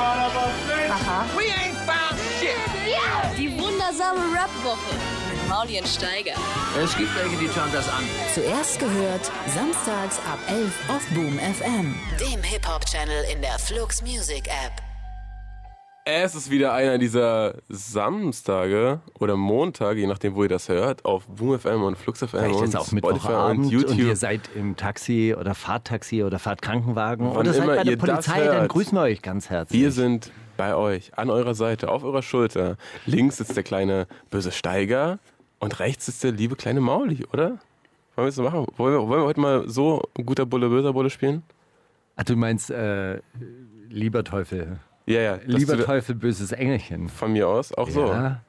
Aha. We ain't found shit. Die wundersame Rap-Woche mit Maulien Steiger. Es gibt welche, die schauen das an. Zuerst gehört, samstags ab 11 auf Boom FM. Dem Hip-Hop-Channel in der Flux Music App. Es ist wieder einer dieser Samstage oder Montage, je nachdem, wo ihr das hört, auf Boom FM und Flux FM Vielleicht und auch Spotify und und, YouTube. ihr seid im Taxi oder Fahrttaxi oder Fahrtkrankenwagen Wann oder seid bei der das Polizei, dann grüßen wir euch ganz herzlich. wir sind bei euch, an eurer Seite, auf eurer Schulter. Links sitzt der kleine böse Steiger und rechts sitzt der liebe kleine Mauli, oder? Wollen wir so machen? Wollen wir, wollen wir heute mal so guter Bulle, böser Bulle spielen? Ach, du meinst, äh, lieber Teufel. Ja, ja. Lieber Teufel, böses Engelchen. Von mir aus, auch so. Ja.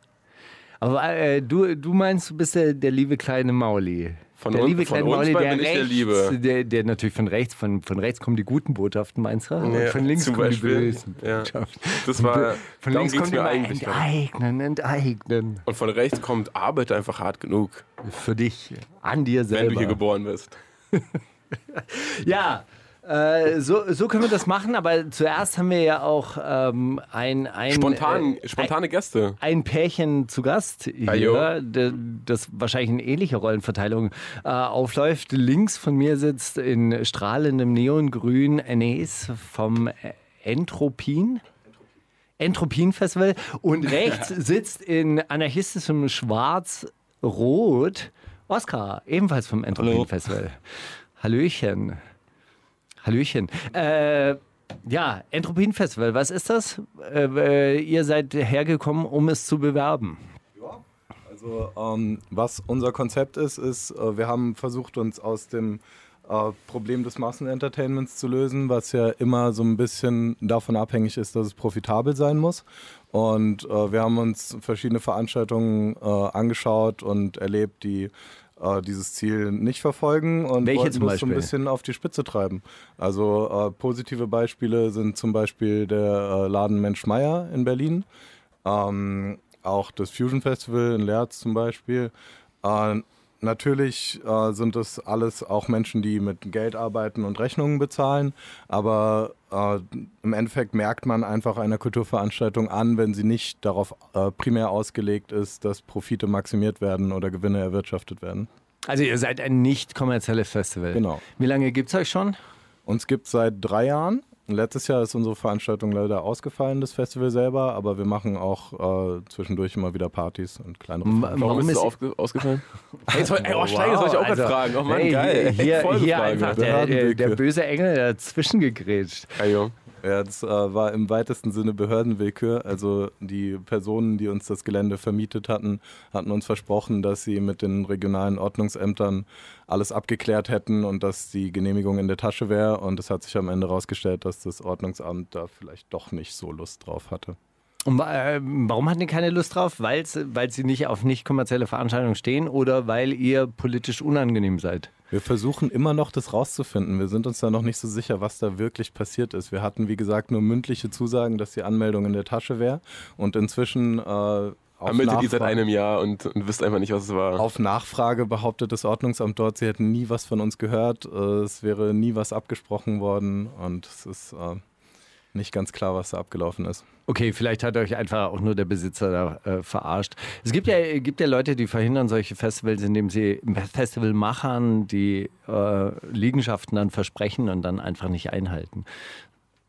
Aber äh, du, du meinst, du bist der, der liebe kleine Mauli. Von der uns- liebe von kleine Mauli, der der rechts, Liebe. Der, der natürlich von rechts, von, von rechts kommen die guten Botschaften, meinst du? Und Ja, von links kommen die Beispiel. bösen Ja. Botschaften. Das war, von links kommt mir eigentlich. enteignen, enteignen. Und von rechts kommt, arbeite einfach hart genug, Für dich, an dir wenn selber. du hier geboren bist. Ja, äh, so, so können wir das machen, aber zuerst haben wir ja auch ähm, ein, ein, Spontan, äh, spontane Gäste. ein Pärchen zu Gast hier, das wahrscheinlich eine ähnliche Rollenverteilung äh, aufläuft. Links von mir sitzt in strahlendem Neongrün Enes vom Entropin. Entropin-Festival und rechts sitzt in anarchistischem Schwarz-Rot Oskar, ebenfalls vom Entropin-Festival. Hallöchen. Hallöchen. Äh, ja, Entropin-Festival, was ist das? Äh, äh, ihr seid hergekommen, um es zu bewerben. Also, ähm, was unser Konzept ist, ist, äh, wir haben versucht, uns aus dem äh, Problem des Massenentertainments zu lösen, was ja immer so ein bisschen davon abhängig ist, dass es profitabel sein muss. Und äh, wir haben uns verschiedene Veranstaltungen angeschaut und erlebt, die äh, dieses Ziel nicht verfolgen und Welche wollten das so ein bisschen auf die Spitze treiben. Also äh, positive Beispiele sind zum Beispiel der äh, Laden Mensch Meier in Berlin. Ähm, auch das Fusion Festival in Leerz zum Beispiel. Äh, natürlich äh, sind das alles auch Menschen, die mit Geld arbeiten und Rechnungen bezahlen, aber äh, im Endeffekt merkt man einfach einer Kulturveranstaltung an, wenn sie nicht darauf äh, primär ausgelegt ist, dass Profite maximiert werden oder Gewinne erwirtschaftet werden. Also ihr seid ein nicht kommerzielles Festival. Genau. Wie lange gibt es euch schon? Uns gibt es seit drei Jahren. Letztes Jahr ist unsere Veranstaltung leider ausgefallen, das Festival selber, aber wir machen auch äh, zwischendurch immer wieder Partys und kleinere M- Veranstaltungen. Warum, Warum ist es aufge ausgefallen? Hey, jetzt, ey, oh, Steiger, das wollte ich auch gerade also, fragen. Oh Mann, hey, geil. Hier, Folgefrage. hier einfach der, der, der böse Engel dazwischen gegrätscht. Ajo. Ja, das äh, war im weitesten Sinne Behördenwillkür. Also die Personen, die uns das Gelände vermietet hatten, hatten uns versprochen, dass sie mit den regionalen Ordnungsämtern alles abgeklärt hätten und dass die Genehmigung in der Tasche wäre. Und es hat sich am Ende herausgestellt, dass das Ordnungsamt da vielleicht doch nicht so Lust drauf hatte. Und äh, warum hatten die keine Lust drauf? Weil's, weil sie nicht auf nicht kommerzielle Veranstaltungen stehen oder weil ihr politisch unangenehm seid? Wir versuchen immer noch, das rauszufinden. Wir sind uns da noch nicht so sicher, was da wirklich passiert ist. Wir hatten, wie gesagt, nur mündliche Zusagen, dass die Anmeldung in der Tasche wäre. Und inzwischen äh, auf, Ermittelt ihr seit einem Jahr und, und wisst einfach nicht, was es war. auf Nachfrage behauptet das Ordnungsamt dort, sie hätten nie was von uns gehört. Äh, Es wäre nie was abgesprochen worden. Und es ist äh, nicht ganz klar, was da abgelaufen ist. Okay, vielleicht hat euch einfach auch nur der Besitzer da äh, verarscht. Es gibt ja, gibt ja Leute, die verhindern solche Festivals, indem sie Festivalmachern die äh, Liegenschaften dann versprechen und dann einfach nicht einhalten.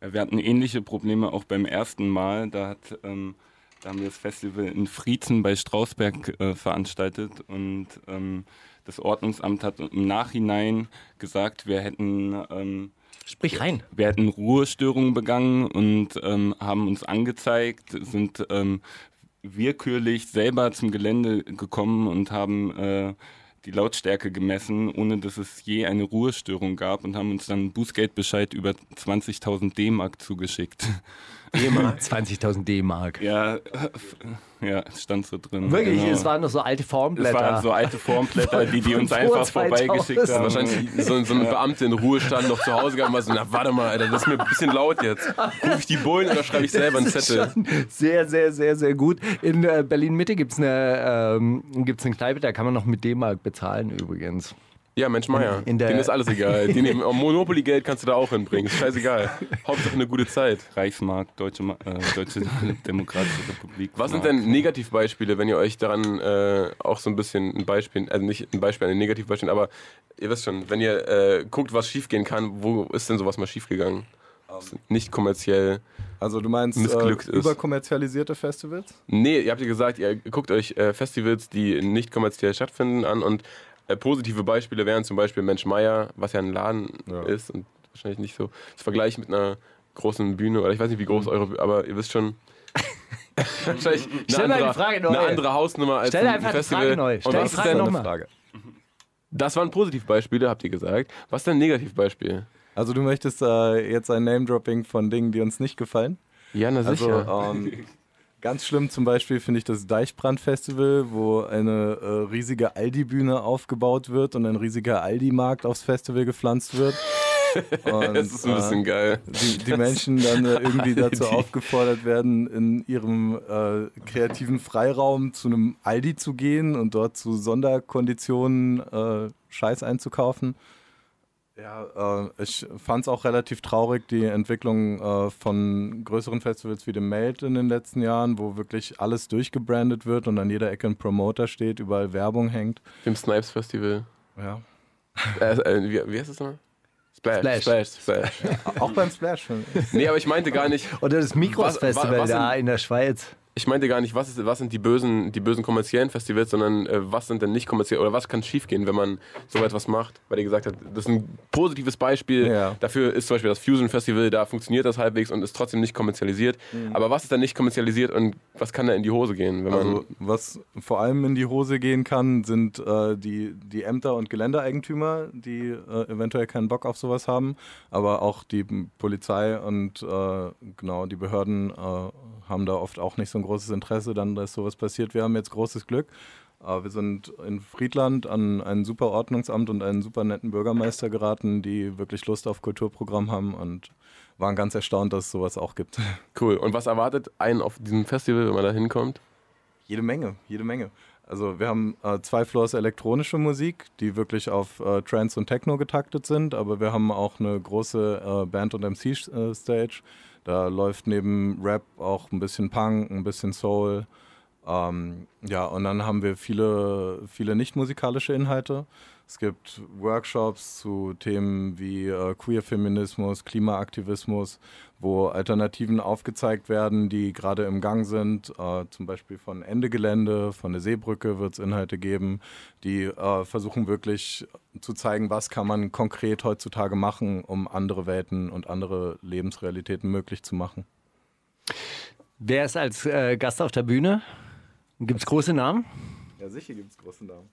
Wir hatten ähnliche Probleme auch beim ersten Mal. Da, hat, ähm, da haben wir das Festival in Friezen bei Strausberg äh, veranstaltet und ähm, das Ordnungsamt hat im Nachhinein gesagt, wir hätten, ähm, Sprich rein. wir hätten Ruhestörungen begangen und ähm, haben uns angezeigt, sind ähm, willkürlich selber zum Gelände gekommen und haben äh, die Lautstärke gemessen, ohne dass es je eine Ruhestörung gab und haben uns dann Bußgeldbescheid über 20.000 D-Mark zugeschickt. D-Mark. 20.000 D-Mark. Ja, ja, stand so drin. Wirklich, Genau. es waren noch so alte Es Formblätter. waren so alte Formblätter, die die uns einfach vor vorbeigeschickt 2000. haben. Wahrscheinlich so, so ein Beamter in Ruhestand noch zu Hause gegangen war so, na warte mal, Alter, das ist mir ein bisschen laut jetzt. Ruf ich die Bullen oder schreibe ich selber einen Das ist Zettel? schon Sehr, sehr, sehr, sehr gut. In äh, Berlin-Mitte gibt es eine, ähm, gibt's eine Kneipe, da kann man noch mit D-Mark bezahlen übrigens. Ja, Mensch Meier. in der- Denen ist alles egal. Die nehmen, Monopoly-Geld kannst du da auch hinbringen. Ist scheißegal. Hauptsache eine gute Zeit. Reichsmark, Deutsche, äh, Deutsche Demokratische Republik. Was sind denn Negativbeispiele, wenn ihr euch daran äh, auch so ein bisschen ein Beispiel, also nicht ein Beispiel, ein Negativbeispiel, aber ihr wisst schon, wenn ihr äh, guckt, was schiefgehen kann, wo ist denn sowas mal schiefgegangen? Was Nicht kommerziell. Also du meinst äh, Missglückt ist. überkommerzialisierte Festivals? Nee, ihr habt ja gesagt, ihr guckt euch äh, Festivals, die nicht kommerziell stattfinden, an und äh, positive Beispiele wären zum Beispiel Mensch Meier, was ja ein Laden Ja. ist und wahrscheinlich nicht so zu vergleichen mit einer großen Bühne oder ich weiß nicht, wie groß eure, aber ihr wisst schon. wahrscheinlich eine Stell die andere, Frage neu. eine andere Hausnummer als Stell ein einfach Festival. Frage neu. Und Stell die was ist Frage denn, noch Eine. Frage. das waren Positivbeispiele, habt ihr gesagt. Was ist denn ein Negativbeispiel? Also du möchtest äh, jetzt ein Name-Dropping von Dingen, die uns nicht gefallen? Ja, na Also sicher. ähm, ganz schlimm zum Beispiel finde ich das Deichbrand-Festival, wo eine äh, riesige Aldi-Bühne aufgebaut wird und ein riesiger Aldi-Markt aufs Festival gepflanzt wird. Und, das ist ein bisschen äh, geil. die, die Menschen dann äh, irgendwie dazu aufgefordert werden, in ihrem äh, kreativen Freiraum zu einem Aldi zu gehen und dort zu Sonderkonditionen äh, Scheiß einzukaufen. Ja, äh, ich fand es auch relativ traurig, die Entwicklung äh, von größeren Festivals wie dem Meld in den letzten Jahren, wo wirklich alles durchgebrandet wird und an jeder Ecke ein Promoter steht, überall Werbung hängt. Dem Snipes Festival. Ja. Äh, äh, wie, wie heißt das nochmal? Splash. Splash. Splash. Splash. Auch beim Splash. nee, aber ich meinte gar nicht. Oder das Mikros Was- Festival was da sind- in der Schweiz. Ich meinte gar nicht, was, ist, was sind die bösen, die bösen kommerziellen Festivals, sondern äh, was sind denn nicht kommerziell oder was kann schiefgehen, wenn man so etwas macht? Weil ihr gesagt habt, das ist ein positives Beispiel. Ja. Dafür ist zum Beispiel das Fusion Festival, da funktioniert das halbwegs und ist trotzdem nicht kommerzialisiert. Aber was ist dann nicht kommerzialisiert und was kann da in die Hose gehen, wenn man. Also was vor allem in die Hose gehen kann, sind äh, die, die Ämter und Geländeeigentümer, die äh, eventuell keinen Bock auf sowas haben, aber auch die Polizei und äh, genau die Behörden äh, haben da oft auch nicht so ein großes Interesse, dann dass sowas passiert. Wir haben jetzt großes Glück. Äh, wir sind in Friedland an ein super Ordnungsamt und einen super netten Bürgermeister geraten, die wirklich Lust auf Kulturprogramm haben und waren ganz erstaunt, dass es sowas auch gibt. cool. Und was erwartet einen auf diesem Festival, wenn man da hinkommt? Jede Menge, jede Menge. Also wir haben äh, zwei Floors elektronische Musik, die wirklich auf äh, Trance und Techno getaktet sind, aber wir haben auch eine große äh, Band- und MC-Stage. Da läuft neben Rap auch ein bisschen Punk, ein bisschen Soul. Ähm, ja, und dann haben wir viele, viele nicht musikalische Inhalte. Es gibt Workshops zu Themen wie äh, Queer-Feminismus, Klimaaktivismus, wo Alternativen aufgezeigt werden, die gerade im Gang sind. Äh, zum Beispiel von Ende Gelände, von der Seebrücke wird es Inhalte geben, die äh, versuchen wirklich zu zeigen, was kann man konkret heutzutage machen, um andere Welten und andere Lebensrealitäten möglich zu machen. Wer ist als äh, Gast auf der Bühne? Gibt es große Namen? Ja, sicher gibt es große Namen.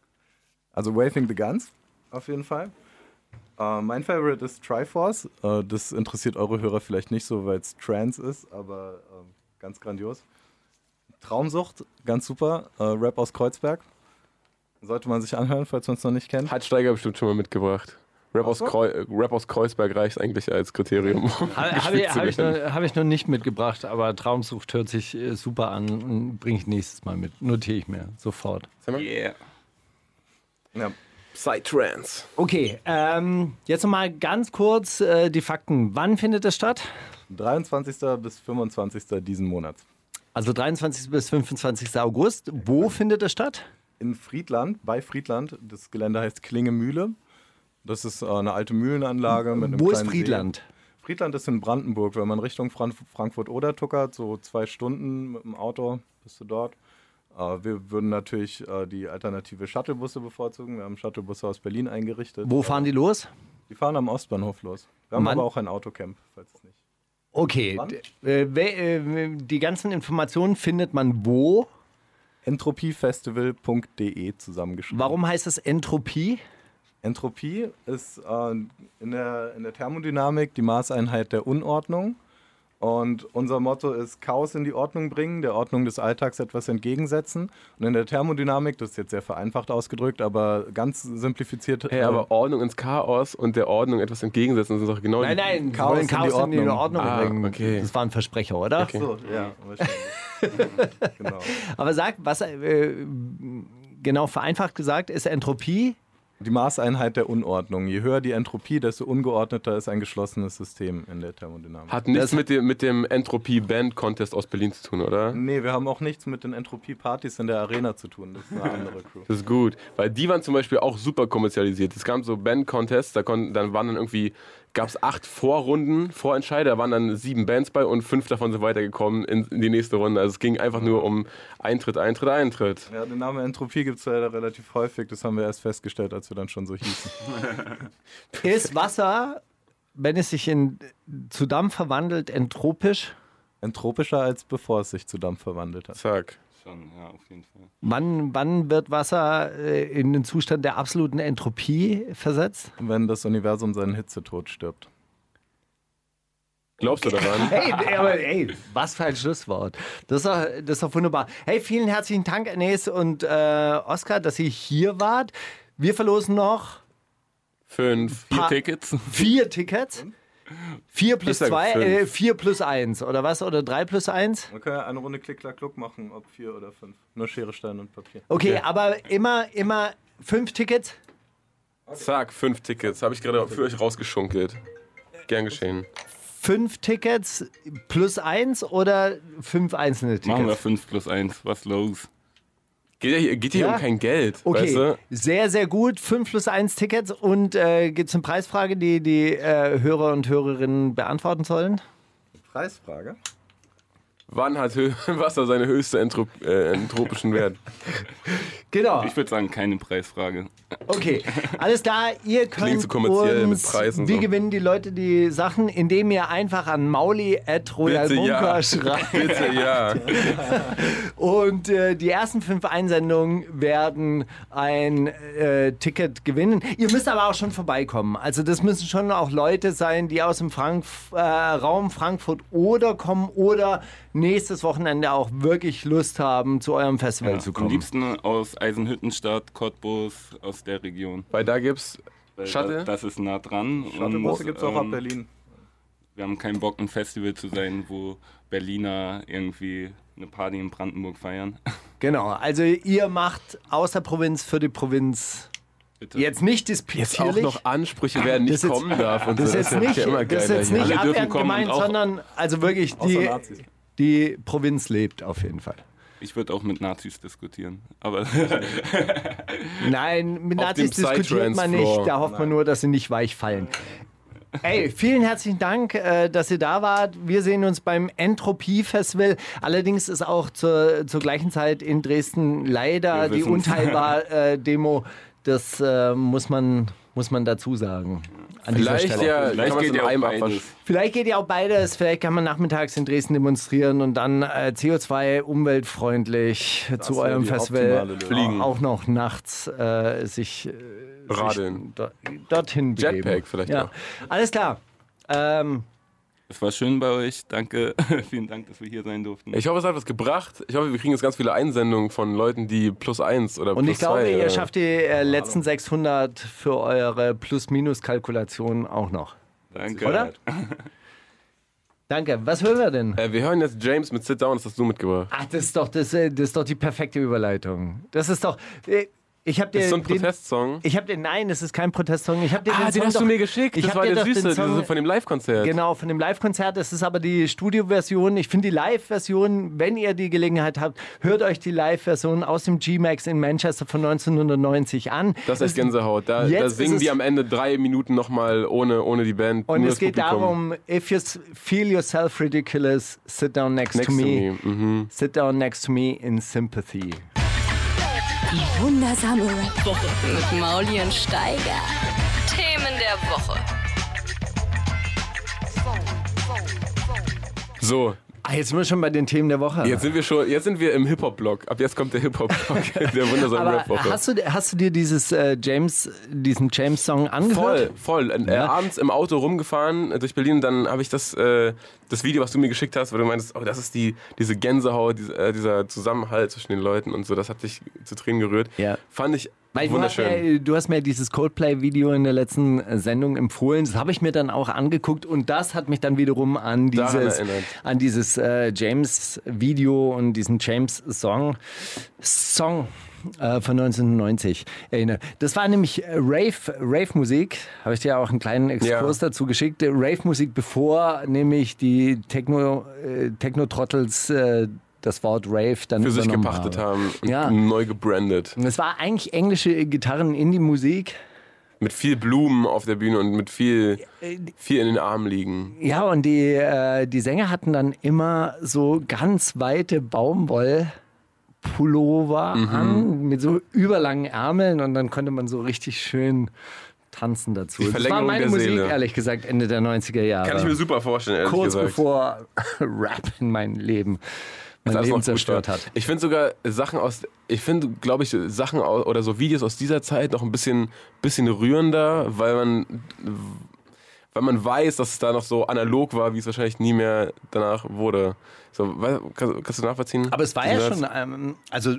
Also Waving the Guns, auf jeden Fall. Äh, mein Favorite ist Triforce. Äh, das interessiert eure Hörer vielleicht nicht so, weil es Trance ist, aber ähm, ganz grandios. Traumsucht, ganz super. Äh, Rap aus Kreuzberg. Sollte man sich anhören, falls man es noch nicht kennt. Hat Steiger bestimmt schon mal mitgebracht. Rap aus? Kreu Rap aus Kreuzberg reicht eigentlich als Kriterium. um Habe ich, hab ich, hab ich noch nicht mitgebracht, aber Traumsucht hört sich äh, super an. Bringe ich nächstes Mal mit. Notiere ich mir sofort. Yeah. Ja. Psytrance. Okay, ähm, jetzt nochmal ganz kurz äh, die Fakten. Wann findet das statt? 23. bis 25. diesen Monats. Also 23. bis 25. August. Wo findet das statt? In Friedland, bei Friedland. Das Gelände heißt Klingemühle. Das ist äh, eine alte Mühlenanlage mit einem Wo ist kleinen See. Friedland? Friedland ist in Brandenburg. Wenn man Richtung Fran Frankfurt-Oder tuckert, so zwei Stunden mit dem Auto bist du dort. Äh, wir würden natürlich äh, die alternative Shuttlebusse bevorzugen. Wir haben Shuttlebusse aus Berlin eingerichtet. Wo fahren die los? Die fahren am Ostbahnhof los. Wir haben Mann. aber auch ein Autocamp, falls es nicht. Okay, äh, die ganzen Informationen findet man wo? Entropiefestival.de zusammengeschrieben. Warum heißt es Entropie? Entropie ist in, der, in der Thermodynamik die Maßeinheit der Unordnung. Und unser Motto ist Chaos in die Ordnung bringen, der Ordnung des Alltags etwas entgegensetzen. Und in der Thermodynamik, das ist jetzt sehr vereinfacht ausgedrückt, aber ganz simplifiziert. Hey, äh, aber Ordnung ins Chaos und der Ordnung etwas entgegensetzen, das ist doch genau Nein, die- nein, Chaos in die Chaos in die Ordnung. Ordnung Ah, bringen. okay. Das war ein Versprecher, oder? Okay. so, ja, wahrscheinlich. genau. Aber sag, was äh, genau vereinfacht gesagt ist Entropie? Die Maßeinheit der Unordnung. Je höher die Entropie, desto ungeordneter ist ein geschlossenes System in der Thermodynamik. Hat nichts mit dem, mit dem Entropie-Band-Contest aus Berlin zu tun, oder? Nee, wir haben auch nichts mit den Entropie-Partys in der Arena zu tun. Das ist eine andere Crew. Das ist gut, weil die waren zum Beispiel auch super kommerzialisiert. Es gab so Band-Contests, da konnten, dann waren dann irgendwie, gab es acht Vorrunden, Vorentscheider, da waren dann sieben Bands bei und fünf davon sind weitergekommen in, in die nächste Runde. Also es ging einfach nur um Eintritt, Eintritt, Eintritt. Ja, den Namen Entropie gibt es leider relativ häufig. Das haben wir erst festgestellt, als wir dann schon so hießen. Ist Wasser, wenn es sich in, zu Dampf verwandelt, entropisch? Entropischer als bevor es sich zu Dampf verwandelt hat. Zack. Schon, ja, auf jeden Fall. Wann, wann wird Wasser äh, in den Zustand der absoluten Entropie versetzt? Wenn das Universum seinen Hitzetod stirbt. Glaubst du daran? Hey, aber ey, was für ein Schlusswort. Das ist doch, das ist doch wunderbar. Hey, vielen herzlichen Dank, Ines und äh, Oskar, dass ihr hier wart. Wir verlosen noch Fünf. Vier Tickets. vier Tickets. Vier plus Ich sage zwei, fünf. äh, vier plus eins, oder was? Oder drei plus eins? Man kann ja eine Runde Klick-Klack-Kluck machen, ob vier oder fünf. Nur Schere, Stein und Papier. Okay, aber immer, immer fünf Tickets. Zack, fünf Tickets. Habe ich gerade für euch rausgeschunkelt. Gern geschehen. Fünf Tickets plus eins oder fünf einzelne Tickets? Machen wir 5 plus 1. Was los? Geht geht hier Ja? um kein Geld, Okay, weißt du? sehr, sehr gut. 5 plus 1 Tickets. Und äh, gibt es eine Preisfrage, die die äh, Hörer und Hörerinnen beantworten sollen? Preisfrage. Wann hat Wasser seine höchste Entrop äh, entropischen Wert? Genau. Ich würde sagen, keine Preisfrage. Okay, alles klar. Ihr könnt Klingt so kommerziell mit uns, Preisen Wie so. gewinnen die Leute die Sachen? Indem ihr einfach an mauli at Royal Bitte Bunker ja. schreibt. Bitte ja. Und äh, die ersten fünf Einsendungen werden ein äh, Ticket gewinnen. Ihr müsst aber auch schon vorbeikommen. Also das müssen schon auch Leute sein, die aus dem Frankf äh, Raum Frankfurt oder kommen oder nächstes Wochenende auch wirklich Lust haben, zu eurem Festival Ja, zu am kommen. liebsten aus Eisenhüttenstadt, Cottbus, aus der Region. Weil da gibt's Shuttle? Das, das ist nah dran. Shuttlebus und, gibt es auch ab ähm, Berlin. Wir haben keinen Bock, ein Festival zu sein, wo Berliner irgendwie eine Party in Brandenburg feiern. Genau, also ihr macht aus der Provinz für die Provinz Bitte. jetzt nicht jetzt auch noch Ansprüche werden nicht jetzt- kommen darf. Und das so. ist jetzt ja nicht, immer das ist jetzt nicht Alle dürfen abwertend kommen gemeint, sondern also wirklich die. Die Provinz lebt auf jeden Fall. Ich würde auch mit Nazis diskutieren. Aber Nein, mit Nazis diskutiert man nicht, da hofft man nur, dass sie nicht weich fallen. Ey, vielen herzlichen Dank, äh, dass ihr da wart. Wir sehen uns beim Entropie-Festival. Allerdings ist auch zur, zur gleichen Zeit in Dresden leider die. Unteilbar-Demo. Das äh, muss, man, muss man dazu sagen. An dieser Vielleicht Stelle. ja, Vielleicht geht ja auch einem beides. Vielleicht geht ja auch beides. Vielleicht kann man nachmittags in Dresden demonstrieren und dann äh, CO2 umweltfreundlich zu eurem Festival. Fliegen. auch noch nachts äh, sich äh, sich do, dorthin begeben. Jetpack vielleicht ja. auch. Alles klar. Ähm, es war schön bei euch. Danke. Vielen Dank, dass wir hier sein durften. Ich hoffe, es hat was gebracht. Ich hoffe, wir kriegen jetzt ganz viele Einsendungen von Leuten, die plus eins oder und plus ich glaube, zwei, ihr äh, schafft die äh, letzten 600 für eure Plus-Minus-Kalkulation auch noch. Danke. Oder? Danke. Was hören wir denn? Äh, wir hören jetzt James mit Sit Down, das hast du mitgebracht. Ach, das ist doch, das, äh, das ist doch die perfekte Überleitung. Das ist doch. Ich habe dir Das ist so ein den, Protestsong. Ich habe den, nein, es ist kein Protestsong. Ich habe dir Ah, den, den Song hast doch, du mir geschickt. Ich Das hab war der Süße, Song- von dem Live-Konzert. Genau, von dem Live-Konzert. Das ist aber die Studio-Version. Ich finde die Live-Version, wenn ihr die Gelegenheit habt, hört euch die Live-Version aus dem G-Max in Manchester von 1990 an. Das ist Gänsehaut. Da, da singen die am Ende drei Minuten nochmal ohne, ohne die Band. Und es das geht Publikum. darum, if you feel yourself ridiculous, sit down next, Next to to me. me. Mhm. Sit down next to me in sympathy. Die wundersame Rap-Woche mit Mauli und Steiger. Themen der Woche. So, Ah, jetzt sind wir schon bei den Themen der Woche. jetzt sind wir schon, jetzt sind wir im Hip-Hop-Block. Ab jetzt kommt der Hip-Hop-Block der wundersamen Rap-Woche. hast du, hast du dir dieses äh, James, diesen James-Song angehört? Voll, voll. Äh, abends im Auto rumgefahren äh, durch Berlin, dann habe ich das, äh, das Video, was du mir geschickt hast, weil du meinst, oh, das ist die, diese Gänsehaut, diese, dieser Zusammenhalt zwischen den Leuten und so, das hat dich zu Tränen gerührt. Ja. Fand ich Weil du hast, Wunderschön. mir, du hast mir dieses Coldplay-Video in der letzten Sendung empfohlen. Das habe ich mir dann auch angeguckt und das hat mich dann wiederum an dieses, an dieses äh, James-Video und diesen James-Song Song, äh, von 1990 erinnert. Das war nämlich äh, Rave, Rave-Musik. Habe ich dir auch einen kleinen Exkurs Ja. dazu geschickt. Äh, Rave-Musik, bevor nämlich die Techno, äh, Techno-Trottels äh, das Wort Rave dann Für sich gepachtet haben. haben und Ja. neu gebrandet. Es war eigentlich englische Gitarren-Indie-Musik. Mit viel Blumen auf der Bühne und mit viel, viel in den Armen liegen. Ja, und die, äh, die Sänger hatten dann immer so ganz weite Baumwoll-Pullover Mhm. an mit so überlangen Ärmeln und dann konnte man so richtig schön tanzen dazu. Die das war meine Musik, Seele. ehrlich gesagt, Ende der 90er Jahre. Kann ich mir super vorstellen, ehrlich Kurz gesagt. bevor Rap in mein Leben, mein Leben zerstört hat. Ich finde sogar Sachen aus, ich finde, glaube ich, Sachen au- oder so Videos aus dieser Zeit noch ein bisschen, bisschen rührender, weil man, weil man weiß, dass es da noch so analog war, wie es wahrscheinlich nie mehr danach wurde. So, kannst, kannst du nachvollziehen? Aber es war ja schon, ähm, also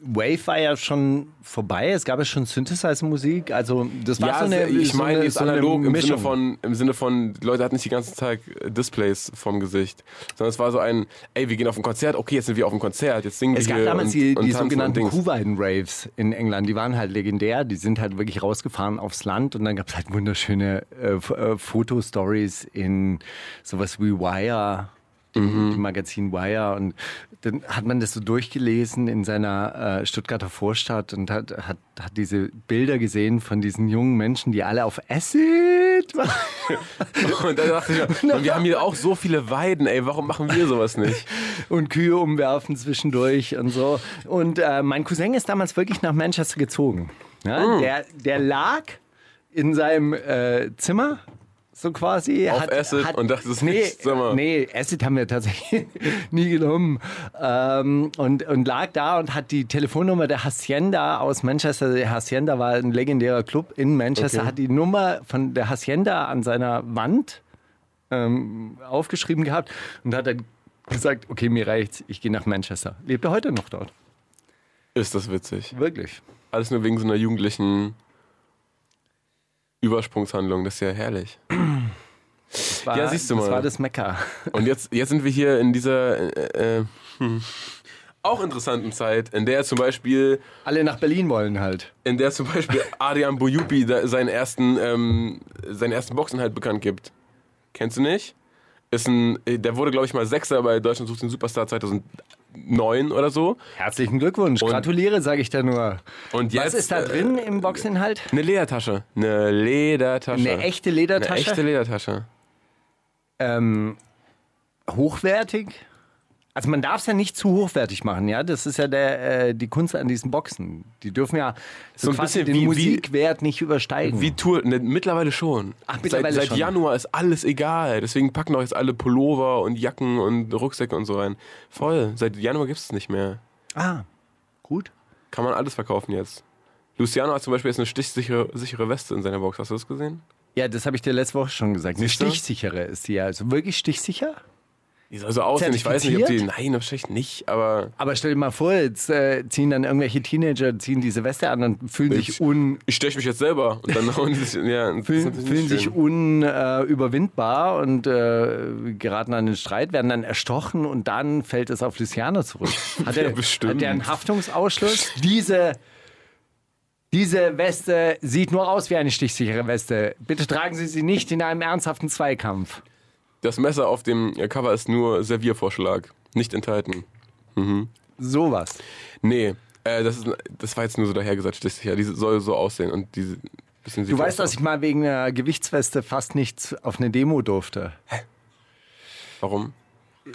Wave war ja schon vorbei, es gab ja schon Synthesizer-Musik, also das war ja, so eine ich so meine eine, jetzt so analog im Sinne Mischung. von, im Sinne von, die Leute hatten nicht die ganze Zeit äh, Displays vom Gesicht, sondern es war so ein, ey, wir gehen auf ein Konzert, okay, jetzt sind wir auf dem Konzert, jetzt singen Es wir gab hier damals und, die, und die sogenannten Dings. Kuhweiden-Raves in England. Die waren halt legendär. Die sind halt wirklich rausgefahren aufs Land und dann gab es halt wunderschöne äh, äh, Fotostories in sowas wie Wire, dem, dem Magazin Wire. Und dann hat man das so durchgelesen in seiner äh, Stuttgarter Vorstadt und hat, hat, hat diese Bilder gesehen von diesen jungen Menschen, die alle auf Acid waren. Und dann dachte ich, mir, wir haben hier auch so viele Weiden, ey, warum machen wir sowas nicht? und Kühe umwerfen zwischendurch und so. Und äh, mein Cousin ist damals wirklich nach Manchester gezogen. Ja, Mm. der, der lag in seinem äh, Zimmer. So quasi. Auf Acid und dachte, das ist nee, nichts, sag mal. nee, Acid haben wir tatsächlich nie genommen. Ähm, und, und lag da und hat die Telefonnummer der Hacienda aus Manchester. Der Hacienda war ein legendärer Club in Manchester. Okay. Hat die Nummer von der Hacienda an seiner Wand ähm, aufgeschrieben gehabt und hat dann gesagt, okay, mir reicht's, ich gehe nach Manchester. Lebt er heute noch dort? Ist das witzig. Wirklich. Alles nur wegen so einer jugendlichen Übersprungshandlung, das ist ja herrlich. Das war, Ja, siehst du Das mal. war das Mekka. Und jetzt, jetzt sind wir hier in dieser äh, äh, hm, auch interessanten Zeit, in der zum Beispiel, Alle nach Berlin wollen halt. in der zum Beispiel Adrian Bojupi da seinen ersten, ähm, seinen ersten Boxinhalt bekannt gibt. Kennst du nicht? Ist ein, der wurde, glaube ich, mal Sechster bei Deutschland sucht den Superstar 2009 oder so. Herzlichen Glückwunsch. Und- Gratuliere, sage ich da nur. Und jetzt, Was ist da äh, drin im Boxinhalt? Eine Ledertasche. Eine Ledertasche. Eine echte Eine Ledertasche? echte Ledertasche. ähm, hochwertig? Also man darf es ja nicht zu hochwertig machen, ja. Das ist ja der, äh, die Kunst an diesen Boxen. Die dürfen ja so, So ein bisschen den wie- wie- Musikwert nicht übersteigen. Wie Tour, ne, mittlerweile schon. Ach, mittlerweile seit, seit schon. Januar ist alles egal. Deswegen packen doch jetzt alle Pullover und Jacken und Rucksäcke und so rein. Voll. Seit Januar gibt es nicht mehr. Ah, gut. Kann man alles verkaufen jetzt. Luciano hat zum Beispiel jetzt eine stichsichere sichere Weste in seiner Box. Hast du das gesehen? Ja, das habe ich dir letzte Woche schon gesagt. Eine stichsichere ist die ja. Also wirklich stichsicher? Die soll so aussehen. Ich weiß nicht, ob die. Nein, wahrscheinlich nicht, aber. Aber stell dir mal vor, jetzt äh, ziehen dann irgendwelche Teenager, ziehen diese Weste an und fühlen sich Ich- un, Ich steche mich jetzt selber. Und dann sich. Ja, fühlen, fühlen sich unüberwindbar und äh, geraten an den Streit, werden dann erstochen und dann fällt es auf Luciano zurück. Hat Ja, er, bestimmt. hat er einen Haftungsausschluss? Diese, diese Weste sieht nur aus wie eine stichsichere Weste. Bitte tragen Sie sie nicht in einem ernsthaften Zweikampf. Das Messer auf dem Cover ist nur Serviervorschlag. Nicht enthalten. Sowas. Nee, äh, das, ist, das war jetzt nur so dahergesagt, stichsicher. Die soll so aussehen und diese bisschen Du weißt, dass ich mal wegen einer Gewichtsweste fast nicht auf eine Demo durfte. Warum?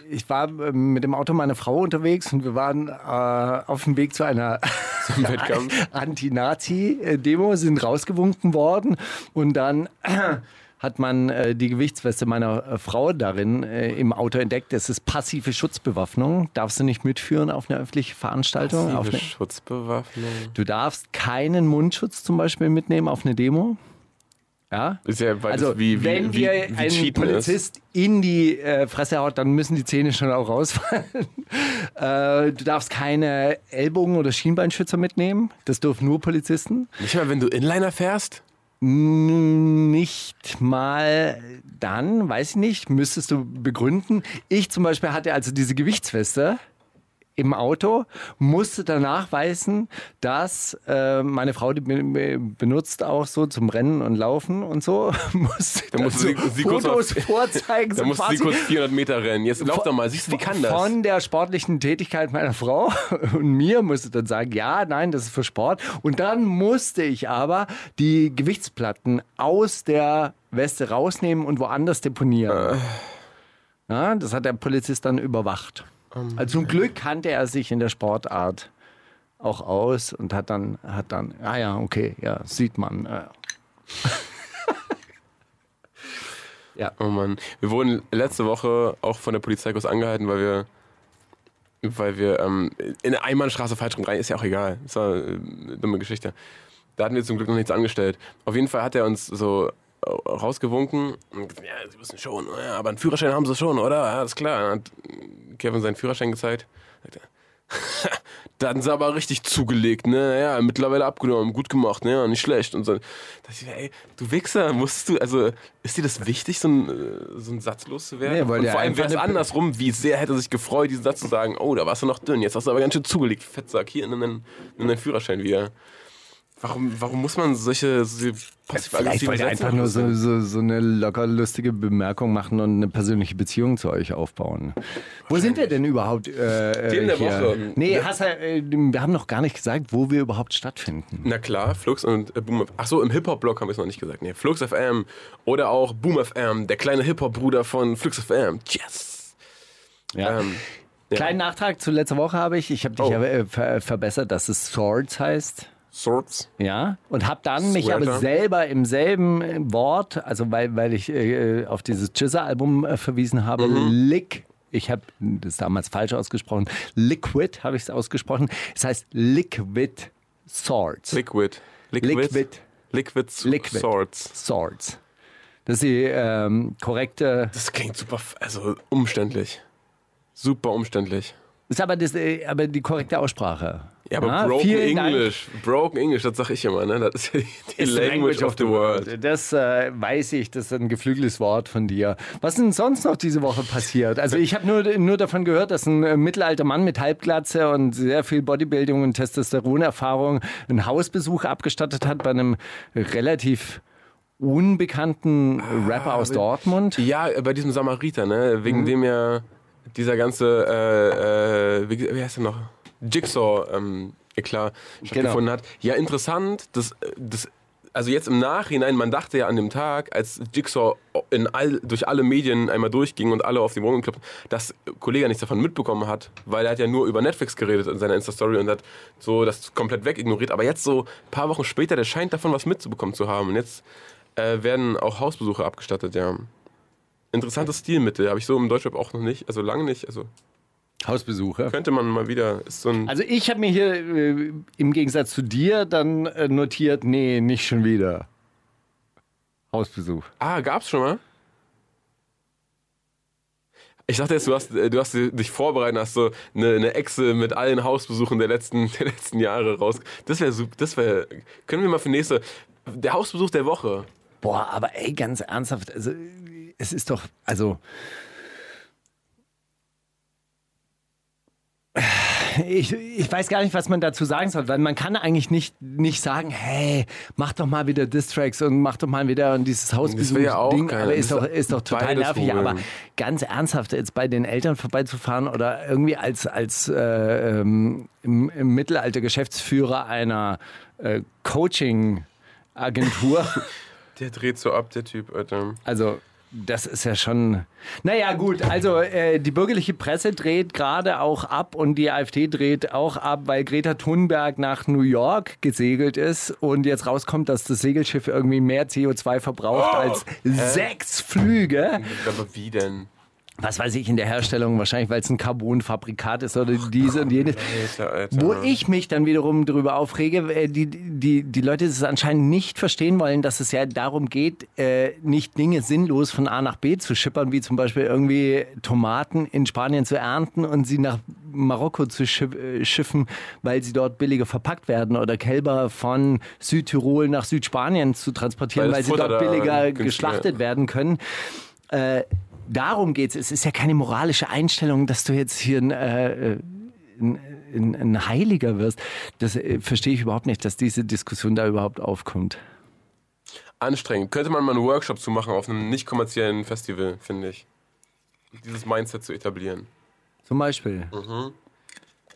Ich war äh, mit dem Auto meiner Frau unterwegs und wir waren äh, auf dem Weg zu einer? Anti-Nazi-Demo, sind rausgewunken worden und dann hat man äh, die Gewichtsweste meiner äh, Frau darin äh, im Auto entdeckt. Das ist passive Schutzbewaffnung. Darfst du nicht mitführen auf eine öffentliche Veranstaltung? Auf Passive eine, Schutzbewaffnung. du darfst keinen Mundschutz zum Beispiel mitnehmen auf eine Demo. Ja? Ist ja also wie, wie, wenn dir ein Cheaten ist. Polizist in die äh, Fresse haut, dann müssen die Zähne schon auch rausfallen. äh, du darfst keine Ellbogen- oder Schienbeinschützer mitnehmen. Das dürfen nur Polizisten. Nicht mal, wenn du Inliner fährst? Nicht mal dann, weiß ich nicht, müsstest du begründen. Ich zum Beispiel hatte also diese Gewichtsweste im Auto, musste danach weisen, dass äh, meine Frau die be- be- benutzt auch so zum Rennen und Laufen und so, musste Da musste sie- sie kurz Fotos auf- vorzeigen. Da so musst du sie kurz 400 Meter rennen. Jetzt lauf doch mal, siehst du, die kann das. Von der sportlichen Tätigkeit meiner Frau und mir musste dann sagen, ja, nein, das ist für Sport. Und dann musste ich aber die Gewichtsplatten aus der Weste rausnehmen und woanders deponieren. Ja, das hat der Polizist dann überwacht. Also zum Glück kannte er sich in der Sportart auch aus und hat dann, hat dann, ah ja, okay, ja, sieht man. äh. Oh Mann. Wir wurden letzte Woche auch von der Polizei kurz angehalten, weil wir weil wir ähm, in der Einbahnstraße falsch rum rein, ist ja auch egal. Das war eine dumme Geschichte. Da hatten wir zum Glück noch nichts angestellt. Auf jeden Fall hat er uns so rausgewunken und gesagt, ja, sie wissen schon, aber einen Führerschein haben sie schon, oder? Ja, alles klar. Dann hat Kevin seinen Führerschein gezeigt. Sagt er, da hatten sie aber richtig zugelegt, ne? Ja, mittlerweile abgenommen, gut gemacht, ne? Ja, nicht schlecht. Und so. Da dachte ich, ey, du Wichser, musst du, also, ist dir das wichtig, so ein, äh, so ein Satz loszuwerden? Nee, weil Und vor allem wäre es andersrum, wie sehr hätte er sich gefreut, diesen Satz zu sagen, oh, da warst du noch dünn, jetzt hast du aber ganz schön zugelegt, Fettsack, hier, nimm deinen Führerschein wieder. Warum, warum muss man solche, solche Vielleicht passiv-aggressiven Sätze einfach nur so, so, so eine locker lustige Bemerkung machen und eine persönliche Beziehung zu euch aufbauen. Wo sind wir denn überhaupt? Äh, Themen der hier? Woche. Nee, Ja. hast äh, wir haben noch gar nicht gesagt, wo wir überhaupt stattfinden. Na klar, Flux und äh, Boom. Ach so, im Hip-Hop-Blog haben wir es noch nicht gesagt. Nee, Flux FM oder auch Boom FM, der kleine Hip-Hop-Bruder von Flux FM. Yes! Ja. Ähm, ja. Kleinen Nachtrag zu letzter Woche habe ich. Ich habe dich Oh. ja äh, ver verbessert, dass es Swords heißt. Sorts. Ja, und habe dann mich Sweater. aber selber im selben äh, Wort, also weil, weil ich äh, auf dieses Chizza-Album äh, verwiesen habe, Mhm. Lick, ich habe das damals falsch ausgesprochen, Liquid habe ich es ausgesprochen, es heißt Liquid Swords. Liquid. Liquid. Liquid. Liquid, Liquid. Swords. Swords. Das ist die ähm, korrekte, Das klingt super, also umständlich. Super umständlich. ist aber, das, äh, aber die korrekte Aussprache. Ja, aber Broken vielen Dank. English. Broken English, das sag ich immer, ne? Das ist ja die, the language, of the world. Das äh, weiß ich, das ist ein geflügeltes Wort von dir. Was ist denn sonst noch diese Woche passiert? Also ich habe nur, nur davon gehört, dass ein äh, mittelalter Mann mit Halbglatze und sehr viel Bodybuilding und Testosteronerfahrung einen Hausbesuch abgestattet hat bei einem relativ unbekannten Rapper aus Dortmund. Ja, bei diesem Samariter, ne? Mhm. Wegen dem ja dieser ganze, äh, äh, wie, wie heißt der noch? Jigsaw, ähm, Eklat stattgefunden hat. Ja, interessant, das, das, also jetzt im Nachhinein, man dachte ja an dem Tag, als Jigsaw in all, durch alle Medien einmal durchging und alle auf die Wohnung klopften, dass Kollege nichts davon mitbekommen hat, weil er hat ja nur über Netflix geredet in seiner Insta-Story und hat so das komplett wegignoriert. Aber jetzt so ein paar Wochen später, der scheint davon was mitzubekommen zu haben. Und jetzt äh, werden auch Hausbesuche abgestattet, ja. Interessantes Stilmittel, habe ich so im Deutschrap auch noch nicht, also lange nicht. Also Hausbesuche. könnte man mal wieder, ist so ein. Also ich habe mir hier äh, im Gegensatz zu dir dann äh, notiert, nee, nicht schon wieder. Hausbesuch. Ah, gab's schon mal? Ich dachte jetzt, du hast, äh, du hast dich vorbereitet, hast so eine, eine Excel mit allen Hausbesuchen der letzten, der letzten Jahre raus. Das wäre super, das wäre, können wir mal für nächste, der Hausbesuch der Woche. Boah, aber ey, ganz ernsthaft, also es ist doch, also ich, ich weiß gar nicht, was man dazu sagen soll, weil man kann eigentlich nicht, nicht sagen, hey, mach doch mal wieder Distracks und mach doch mal wieder dieses ja auch Hausbesuch-Ding, keiner. aber ist doch, ist doch total nervig. wohl. Aber ganz ernsthaft, jetzt bei den Eltern vorbeizufahren oder irgendwie als, als äh, ähm, im, im Mittelalter Geschäftsführer einer äh, Coaching-Agentur Der dreht so ab, der Typ, Alter. also, das ist ja schon. Naja, gut, also äh, die bürgerliche Presse dreht gerade auch ab und die AfD dreht auch ab, weil Greta Thunberg nach New York gesegelt ist und jetzt rauskommt, dass das Segelschiff irgendwie mehr CO2 verbraucht als sechs Flüge. Aber wie denn? Was weiß ich, in der Herstellung, wahrscheinlich weil es ein Carbonfabrikat ist oder diese und jenes. Alter, Alter. Wo ich mich dann wiederum darüber aufrege, äh, die, die, die Leute es anscheinend nicht verstehen wollen, dass es ja darum geht, äh, nicht Dinge sinnlos von A nach B zu schippern, wie zum Beispiel irgendwie Tomaten in Spanien zu ernten und sie nach Marokko zu äh, schiffen, weil sie dort billiger verpackt werden oder Kälber von Südtirol nach Südspanien zu transportieren, Weil weil, sie dort billiger geschlachtet werden können. Äh, darum geht's. Es ist ja keine moralische Einstellung, dass du jetzt hier ein, äh, ein, ein, ein Heiliger wirst. Das äh, verstehe ich überhaupt nicht, dass diese Diskussion da überhaupt aufkommt. Anstrengend. Könnte man mal einen Workshop zu machen auf einem nicht kommerziellen Festival, finde ich. Dieses Mindset zu etablieren. Zum Beispiel.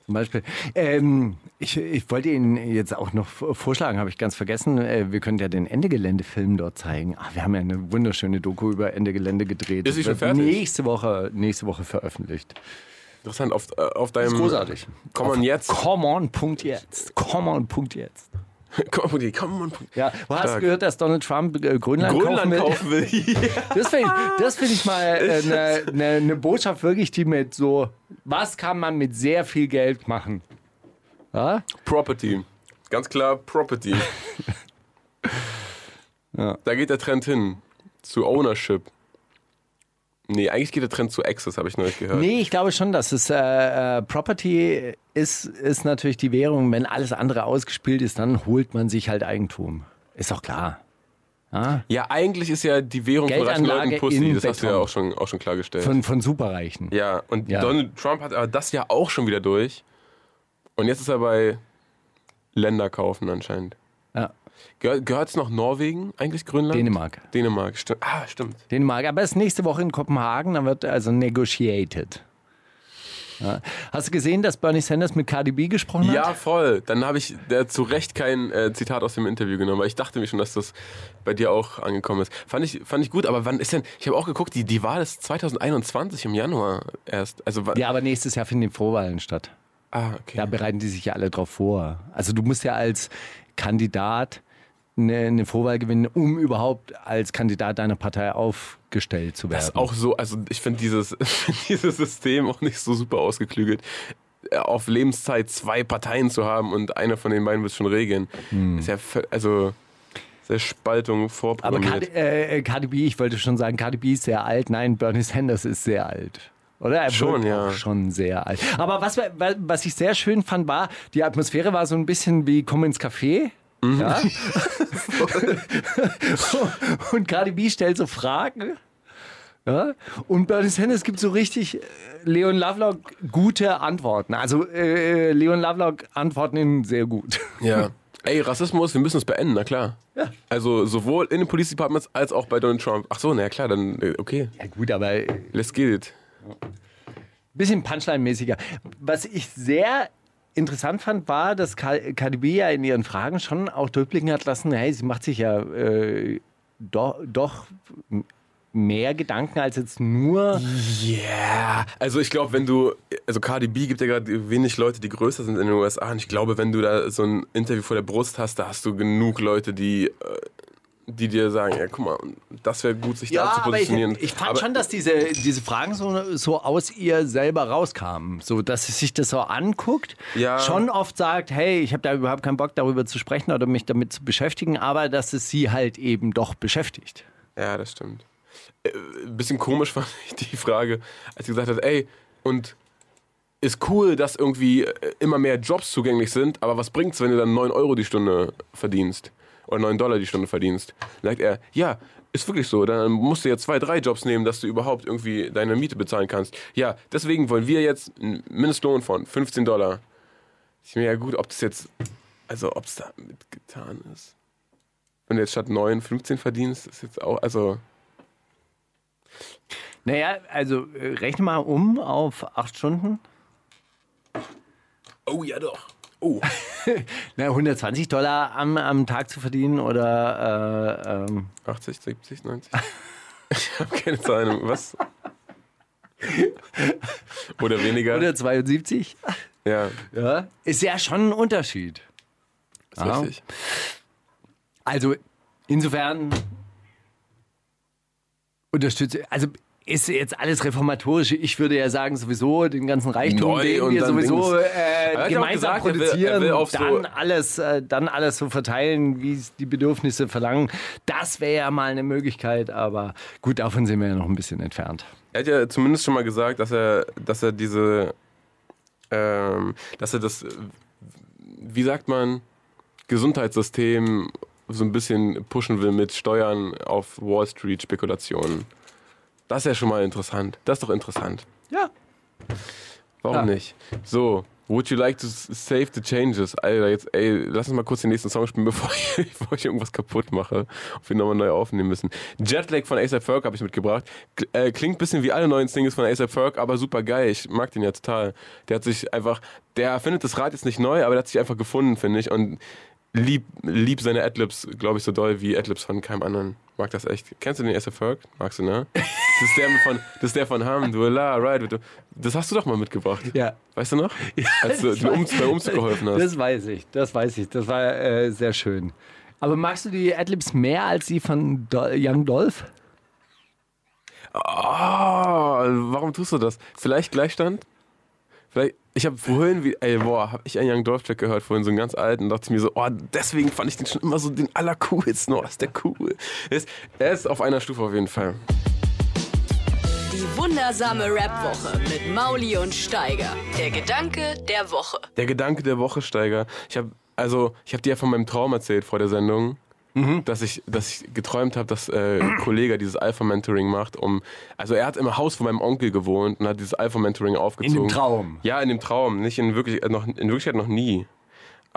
Zum Beispiel. Ähm, ich, ich wollte Ihnen jetzt auch noch vorschlagen, habe ich ganz vergessen. Äh, wir können ja den Ende-Gelände-Film dort zeigen. Ah, wir haben ja eine wunderschöne Doku über Ende Gelände gedreht. Ist sie schon fertig? Nächste Woche, nächste Woche veröffentlicht. Interessant, auf, äh, auf deinem. Großartig. Komm on jetzt. Come on, Punkt jetzt. Come on, Punkt jetzt. Komm on, komm on. Ja, du hast Stark. gehört, dass Donald Trump äh, Grönland, kaufen Grönland will? kaufen will. Das finde ich, find ich mal eine äh, ne, ne Botschaft wirklich, die mit so, was kann man mit sehr viel Geld machen? Ja? Property. Ganz klar Property. Da geht der Trend hin. Zu Ownership. Nee, eigentlich geht der Trend zu Access, habe ich neulich gehört. Nee, ich glaube schon, dass es äh, äh, Property ist, ist natürlich die Währung. Wenn alles andere ausgespielt ist, dann holt man sich halt Eigentum. Ist doch klar. Ja, eigentlich ist ja die Währung von reichen Leuten Pussy. Das hast du ja Beton. auch schon, auch schon klargestellt. Von, von Superreichen. ja, und Ja. Donald Trump hat aber das ja auch schon wieder durch. Und jetzt ist er bei Länder kaufen anscheinend. Ja. Gehör, Gehört es noch Norwegen, eigentlich Grönland? Dänemark. Dänemark, stimmt. Ah, stimmt. Dänemark. Aber es ist nächste Woche in Kopenhagen, dann wird also negotiated. Ja. Hast du gesehen, dass Bernie Sanders mit Cardi B gesprochen Ja, hat? voll. Dann habe ich der zu Recht kein äh, Zitat aus dem Interview genommen, weil ich dachte mir schon, dass das bei dir auch angekommen ist. Fand ich, fand ich gut, aber wann ist denn, ich habe auch geguckt, die, die Wahl ist 2021 im Januar erst. Also, Ja, aber nächstes Jahr finden die Vorwahlen statt. ah, okay. Da bereiten die sich ja alle drauf vor. Also du musst ja als Kandidat eine, eine Vorwahl gewinnen, um überhaupt als Kandidat deiner Partei aufgestellt zu werden. Das ist auch so, also ich finde dieses, dieses System auch nicht so super ausgeklügelt. Äh, Auf Lebenszeit zwei Parteien zu haben und eine von den beiden wird schon regeln. Ist ja, also, sehr Spaltung Hm. aber vorprogrammiert. Cardi, äh, Cardi B, ich wollte schon sagen, Cardi B ist sehr alt. Nein, Bernie Sanders ist sehr alt. Oder? Er Schon, ja. auch schon sehr alt. Aber was, was ich sehr schön fand, war, die Atmosphäre war so ein bisschen wie Komm ins Café. Mhm. Ja? und Cardi B stellt so Fragen. Ja? Und Bernie Sanders gibt so richtig äh, Leon Lovelock gute Antworten. Also äh, Leon Lovelock antworten ihn sehr gut. Ja. Ey, Rassismus, wir müssen es beenden, na klar. Also sowohl in den Police Departments als auch bei Donald Trump. Ach so, na ja, klar, dann äh, okay, Ja gut, aber äh, let's get it. bisschen Punchline-mäßiger. Was ich sehr interessant fand, war, dass KDB ja in ihren Fragen schon auch durchblicken hat lassen, hey, sie macht sich ja äh, doch, doch mehr Gedanken als jetzt nur. Yeah. Also ich glaube, wenn du, also Cardi B gibt ja gerade wenig Leute, die größer sind in den USA. Und ich glaube, wenn du da so ein Interview vor der Brust hast, da hast du genug Leute, die, äh, die dir sagen, ja, guck mal, das wäre gut, sich da zu aber ich, positionieren. ich fand Aber- schon, dass diese, diese Fragen so, so aus ihr selber rauskamen. So, dass sie sich das so anguckt, Ja. schon oft sagt, hey, ich habe da überhaupt keinen Bock darüber zu sprechen oder mich damit zu beschäftigen, aber dass es sie halt eben doch beschäftigt. Ja, das stimmt. Äh, Ein bisschen komisch fand ich die Frage, als sie gesagt hat, ey, und ist cool, dass irgendwie äh, immer mehr Jobs zugänglich sind, aber was bringt's, wenn du dann 9 Euro die Stunde verdienst? Oder 9 Dollar die Stunde verdienst? Dann sagt er, ja, ist wirklich so. Dann musst du ja zwei, drei Jobs nehmen, dass du überhaupt irgendwie deine Miete bezahlen kannst. Ja, deswegen wollen wir jetzt einen Mindestlohn von 15 Dollar. Ich mir ja gut, ob das jetzt, also ob es damit getan ist. Wenn du jetzt statt 9, 15 verdienst, ist jetzt auch, also Naja, also äh, rechne mal um auf acht Stunden. Oh ja doch. Oh. Na, 120 Dollar am, am Tag zu verdienen oder äh, ähm, 80, 70, 90. ich habe keine Zahlen. Was? Oder weniger. oder 72. ja, Ja. Ist ja schon ein Unterschied. ist Ja. richtig. Also insofern unterstütze, also ist jetzt alles reformatorisch. Ich würde ja sagen, sowieso den ganzen Reichtum, Neu den wir dann sowieso äh, gemeinsam gesagt, er will- er produzieren, will auf so- dann alles, äh, dann alles so verteilen, wie es die Bedürfnisse verlangen. Das wäre ja mal eine Möglichkeit, aber gut, davon sind wir ja noch ein bisschen entfernt. Er hat ja zumindest schon mal gesagt, dass er, dass er diese, ähm, dass er das, wie sagt man, Gesundheitssystem so ein bisschen pushen will mit Steuern auf Wall Street Spekulationen. Das ist ja schon mal interessant. Das ist doch interessant. Ja. Warum Ja. nicht? So, would you like to save the changes? Alter, jetzt, ey, lass uns mal kurz den nächsten Song spielen, bevor ich, bevor ich irgendwas kaputt mache und wir nochmal neu aufnehmen müssen. Jetlag von ASAP Ferg habe ich mitgebracht. Äh, klingt ein bisschen wie alle neuen Singles von ASAP Ferg, aber super geil. Ich mag den ja total. Der hat sich einfach, der findet das Rad jetzt nicht neu, aber der hat sich einfach gefunden, finde ich. Und lieb, lieb seine Adlibs, glaube ich, so doll wie Adlibs von keinem anderen. Mag das echt. Kennst du den ASAP Ferg? Magst du, ne? Das ist der von, das ist der von Hamdullah, right? Das hast du doch mal mitgebracht. Ja. Weißt du noch? Als du den Umzug, beim Umzug geholfen hast. Das weiß ich, das weiß ich. Das war äh, sehr schön. Aber magst du die Adlibs mehr als die von Do Young Dolph? Oh, warum tust du das? Vielleicht Gleichstand? Vielleicht, ich habe vorhin, wie, ey, boah, habe ich einen Young Dolph Track gehört, vorhin so einen ganz alten, und dachte ich mir so, oh, deswegen fand ich den schon immer so den allercoolsten, oh, ist der cool. Er ist, er ist auf einer Stufe auf jeden Fall. Die wundersame Rap-Woche mit Mauli und Steiger. Der Gedanke der Woche. Der Gedanke der Woche, Steiger. Ich habe also, ich habe dir ja von meinem Traum erzählt vor der Sendung, dass ich, dass ich geträumt habe, dass äh, ein Kollege dieses Alpha-Mentoring macht, um, also er hat im Haus von meinem Onkel gewohnt und hat dieses Alpha-Mentoring aufgezogen. Traum? Ja, in dem Traum, nicht in wirklich, noch, in Wirklichkeit noch nie.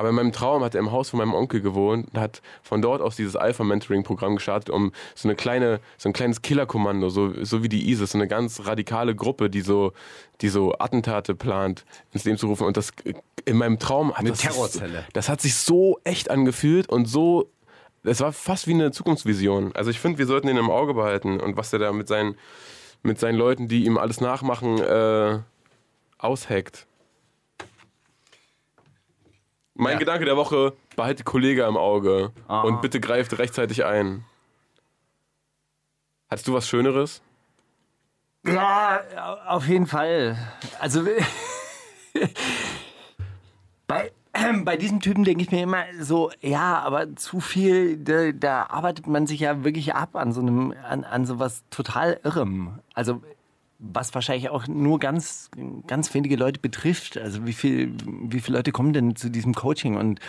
Aber in meinem Traum hat er im Haus von meinem Onkel gewohnt und hat von dort aus dieses Alpha-Mentoring-Programm gestartet, um so eine kleine, so ein kleines Killerkommando, so, so wie die ISIS, so eine ganz radikale Gruppe, die so, die so Attentate plant, ins Leben zu rufen. Und das in meinem Traum hat Eine das, Terrorzelle. das hat sich so echt angefühlt und so, es war fast wie eine Zukunftsvision. Also ich finde, wir sollten ihn im Auge behalten und was er da mit seinen, mit seinen Leuten, die ihm alles nachmachen, äh, aushackt. Mein Ja. Gedanke der Woche, behalte Kollege im Auge Ah. und bitte greift rechtzeitig ein. Hattest du was Schöneres? Ja, auf jeden Fall. Also bei, bei diesem Typen denke ich mir immer so, ja, aber zu viel, da, da arbeitet man sich ja wirklich ab an so einem, an, an so was total Irrem. Also was wahrscheinlich auch nur ganz, ganz wenige Leute betrifft. Also wie viel, wie viele Leute kommen denn zu diesem Coaching und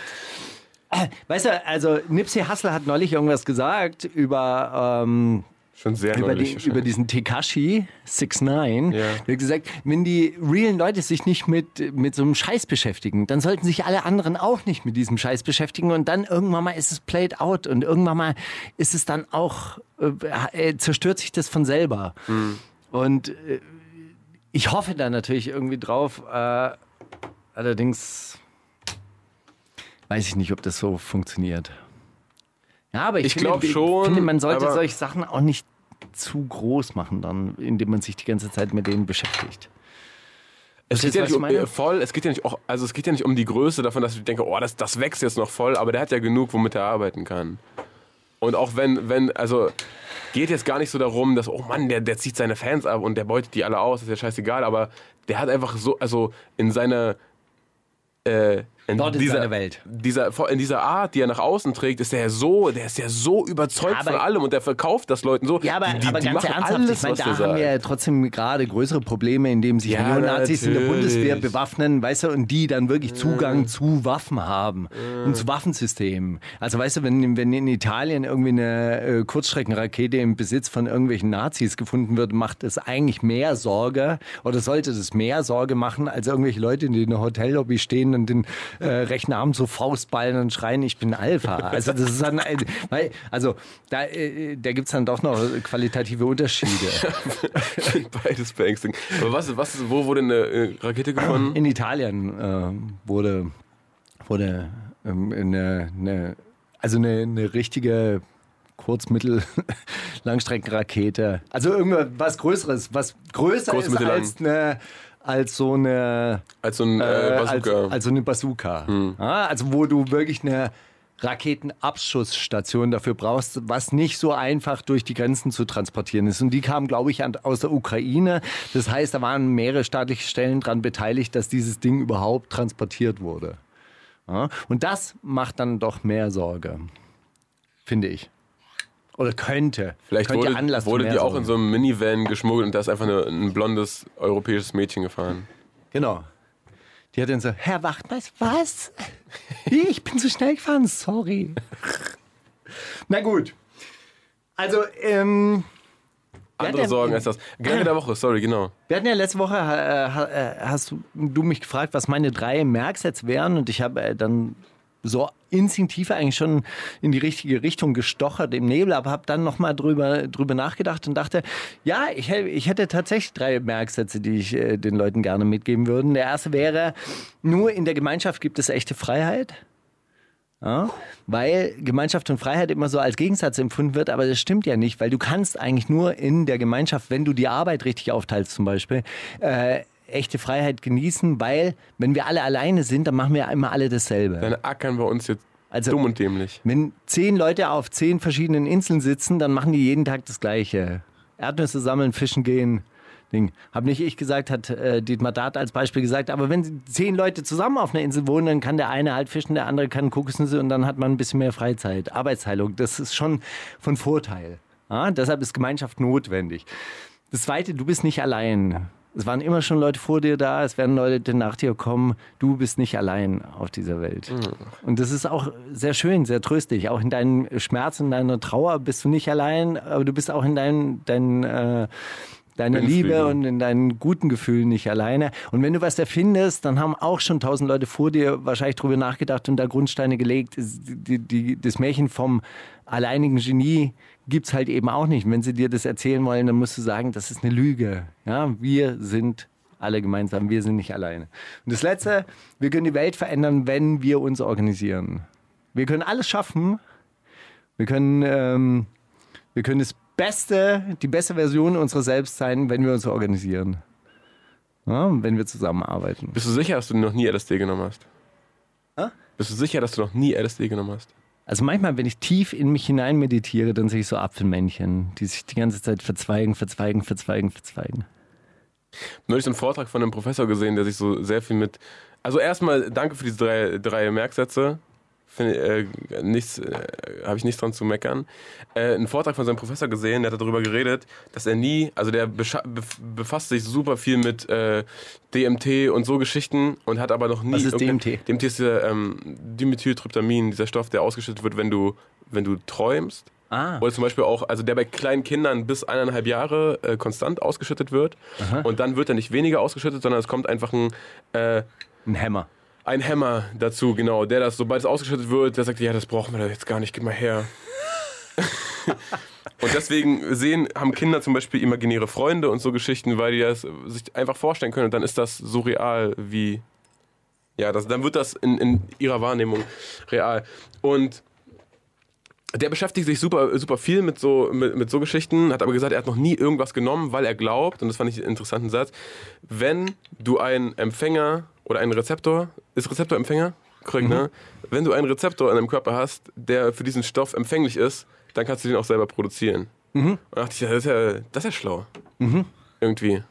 Weißt du, also Nipsey Hussle hat neulich irgendwas gesagt über ähm, Schon sehr über, wahrscheinlich. über diesen Tekashi 69. Ja. Der hat gesagt, wenn die realen Leute sich nicht mit, mit so einem Scheiß beschäftigen, dann sollten sich alle anderen auch nicht mit diesem Scheiß beschäftigen und dann irgendwann mal ist es played out und irgendwann mal ist es dann auch, äh, äh, zerstört sich das von selber. Mhm. Und äh, ich hoffe da natürlich irgendwie drauf, äh, allerdings weiß ich nicht, ob das so funktioniert. Ja, aber ich, Ich finde, glaub ich schon, finde, man sollte solche Sachen auch nicht zu groß machen, dann, indem man sich die ganze Zeit mit denen beschäftigt. Es geht ja nicht ich um, äh, voll, es geht ja nicht auch, also es geht ja nicht um die Größe davon, dass ich denke, oh, das, das wächst jetzt noch voll, aber der hat ja genug, womit er arbeiten kann. Und auch wenn, wenn, also geht jetzt gar nicht so darum, dass, oh Mann, der, der zieht seine Fans ab und der beutet die alle aus, ist ja scheißegal, aber der hat einfach so, also in seiner äh, in Dort dieser, seiner Welt. Dieser, in dieser Art, die er nach außen trägt, ist er ja so, der ist ja so überzeugt Aber- von allem und der verkauft das Leuten so. Ja, aber, die, die, aber ganz ernsthaft, alles, ich meine, da haben wir ja trotzdem gerade größere Probleme, indem sich Ja, Neonazis in der natürlich. Bundeswehr bewaffnen, weißt du, und die dann wirklich Zugang zu Waffen haben und zu Waffensystemen. Also weißt du, wenn, wenn in Italien irgendwie eine äh, Kurzstreckenrakete im Besitz von irgendwelchen Nazis gefunden wird, macht es eigentlich mehr Sorge oder sollte es mehr Sorge machen, als irgendwelche Leute, die in der Hotellobby stehen und den äh, rechten Arm so Faustballen und schreien, ich bin Alpha. Also das ist dann, weil, also da, äh, da gibt es dann doch noch qualitative Unterschiede. Beides beängstigend. Aber was, was, wo wurde eine äh, Rakete gefunden? In Italien äh, wurde, wurde ähm, eine, eine, also eine, eine richtige Kurz-, Mittel-, Langstreckenrakete. Also irgendwas Größeres, was größer Kurz-, ist als, eine, als so eine Als so ein äh, äh, Bazooka. Als, als so eine Bazooka. Ja, also wo du wirklich eine Raketenabschussstation dafür brauchst, was nicht so einfach durch die Grenzen zu transportieren ist. Und die kamen, glaube ich, an, aus der Ukraine. Das heißt, da waren mehrere staatliche Stellen daran beteiligt, dass dieses Ding überhaupt transportiert wurde. Ja? Und das macht dann doch mehr Sorge, finde ich. Oder könnte. Vielleicht könnte wurde, Anlass wurde die auch in so einem Minivan geschmuggelt und da ist einfach eine, ein blondes europäisches Mädchen gefahren. Genau. Die hat dann so, Herr Wachtmeister, was? Ich bin zu schnell gefahren, sorry. Na gut. Also, ähm, Andere Sorgen als das. Gerne der Woche, sorry, genau. Wir hatten ja letzte Woche, äh, äh, hast du, du mich gefragt, was meine drei Merksets wären und ich habe äh, dann so instinktiv eigentlich schon in die richtige Richtung gestochert im Nebel, aber habe dann nochmal drüber, drüber nachgedacht und dachte, ja, ich, ich hätte tatsächlich drei Merksätze, die ich äh, den Leuten gerne mitgeben würde. Der erste wäre, nur in der Gemeinschaft gibt es echte Freiheit. Ja, weil Gemeinschaft und Freiheit immer so als Gegensatz empfunden wird, aber das stimmt ja nicht, weil du kannst eigentlich nur in der Gemeinschaft, wenn du die Arbeit richtig aufteilst zum Beispiel, äh, echte Freiheit genießen, weil wenn wir alle alleine sind, dann machen wir immer alle dasselbe. Dann ackern wir uns jetzt Also- dumm und dämlich. Wenn zehn Leute auf zehn verschiedenen Inseln sitzen, dann machen die jeden Tag das Gleiche. Erdnüsse sammeln, fischen gehen. Ding. Hab nicht ich gesagt, hat äh, Dietmar Dart als Beispiel gesagt. Aber wenn zehn Leute zusammen auf einer Insel wohnen, dann kann der eine halt fischen, der andere kann Kokosnüsse und dann hat man ein bisschen mehr Freizeit. Arbeitsteilung, das ist schon von Vorteil. Ja, deshalb ist Gemeinschaft notwendig. Das Zweite, du bist nicht allein. Es waren immer schon Leute vor dir da, es werden Leute nach dir kommen. Du bist nicht allein auf dieser Welt. Und das ist auch sehr schön, sehr tröstlich. Auch in deinem Schmerz, in deiner Trauer bist du nicht allein, aber du bist auch in deinen, deinen, äh, deiner. Liebe und in deinen guten Gefühlen nicht alleine. Und wenn du was erfindest, dann haben auch schon tausend Leute vor dir wahrscheinlich drüber nachgedacht und da Grundsteine gelegt. Die, die, das Märchen vom alleinigen Genie gibt's halt eben auch nicht. Wenn sie dir das erzählen wollen, dann musst du sagen, das ist eine Lüge. Ja, wir sind alle gemeinsam, wir sind nicht alleine. Und das Letzte, wir können die Welt verändern, wenn wir uns organisieren. Wir können alles schaffen. Wir können, ähm, wir können das Beste, die beste Version unserer selbst sein, wenn wir uns organisieren. Ja, wenn wir zusammenarbeiten. Bist du sicher, dass du noch nie LSD genommen hast? Bist du sicher, dass du noch nie LSD genommen hast? Also manchmal, wenn ich tief in mich hinein meditiere, dann sehe ich so Apfelmännchen, die sich die ganze Zeit verzweigen, verzweigen, verzweigen, verzweigen. Neulich einen Vortrag von einem Professor gesehen, der sich so sehr viel mit. Also erstmal danke für diese drei, drei Merksätze. Finde, äh, nichts, äh, habe ich nichts dran zu meckern. Äh, einen Vortrag von seinem Professor gesehen, der hat darüber geredet, dass er nie, also der befasst sich super viel mit äh, DMT und so Geschichten und hat aber noch nie. Was ist DMT? DMT ist der ähm, Dimethyltryptamin, dieser Stoff, der ausgeschüttet wird, wenn du, wenn du träumst. Ah. Oder zum Beispiel auch, also der bei kleinen Kindern bis eineinhalb Jahre äh, konstant ausgeschüttet wird. Und dann wird er nicht weniger ausgeschüttet, sondern es kommt einfach ein, äh, Ein Hammer. Ein Hämmer dazu, genau. Der das, sobald es ausgeschüttet wird, der sagt, ja, das brauchen wir jetzt gar nicht, gib mal her. und deswegen sehen, haben Kinder zum Beispiel imaginäre Freunde und so Geschichten, weil die das sich einfach vorstellen können. Und dann ist das so real wie, ja, das, dann wird das in, in ihrer Wahrnehmung real. Und der beschäftigt sich super, super viel mit so, mit, mit so Geschichten, hat aber gesagt, er hat noch nie irgendwas genommen, weil er glaubt, und das fand ich einen interessanten Satz, wenn du einen Empfänger oder einen Rezeptor, ist Rezeptor Empfänger? Korrekt, ne? Wenn du einen Rezeptor in deinem Körper hast, der für diesen Stoff empfänglich ist, dann kannst du den auch selber produzieren. Und da dachte ich, ja, das ist ja, das ist ja schlau. Irgendwie.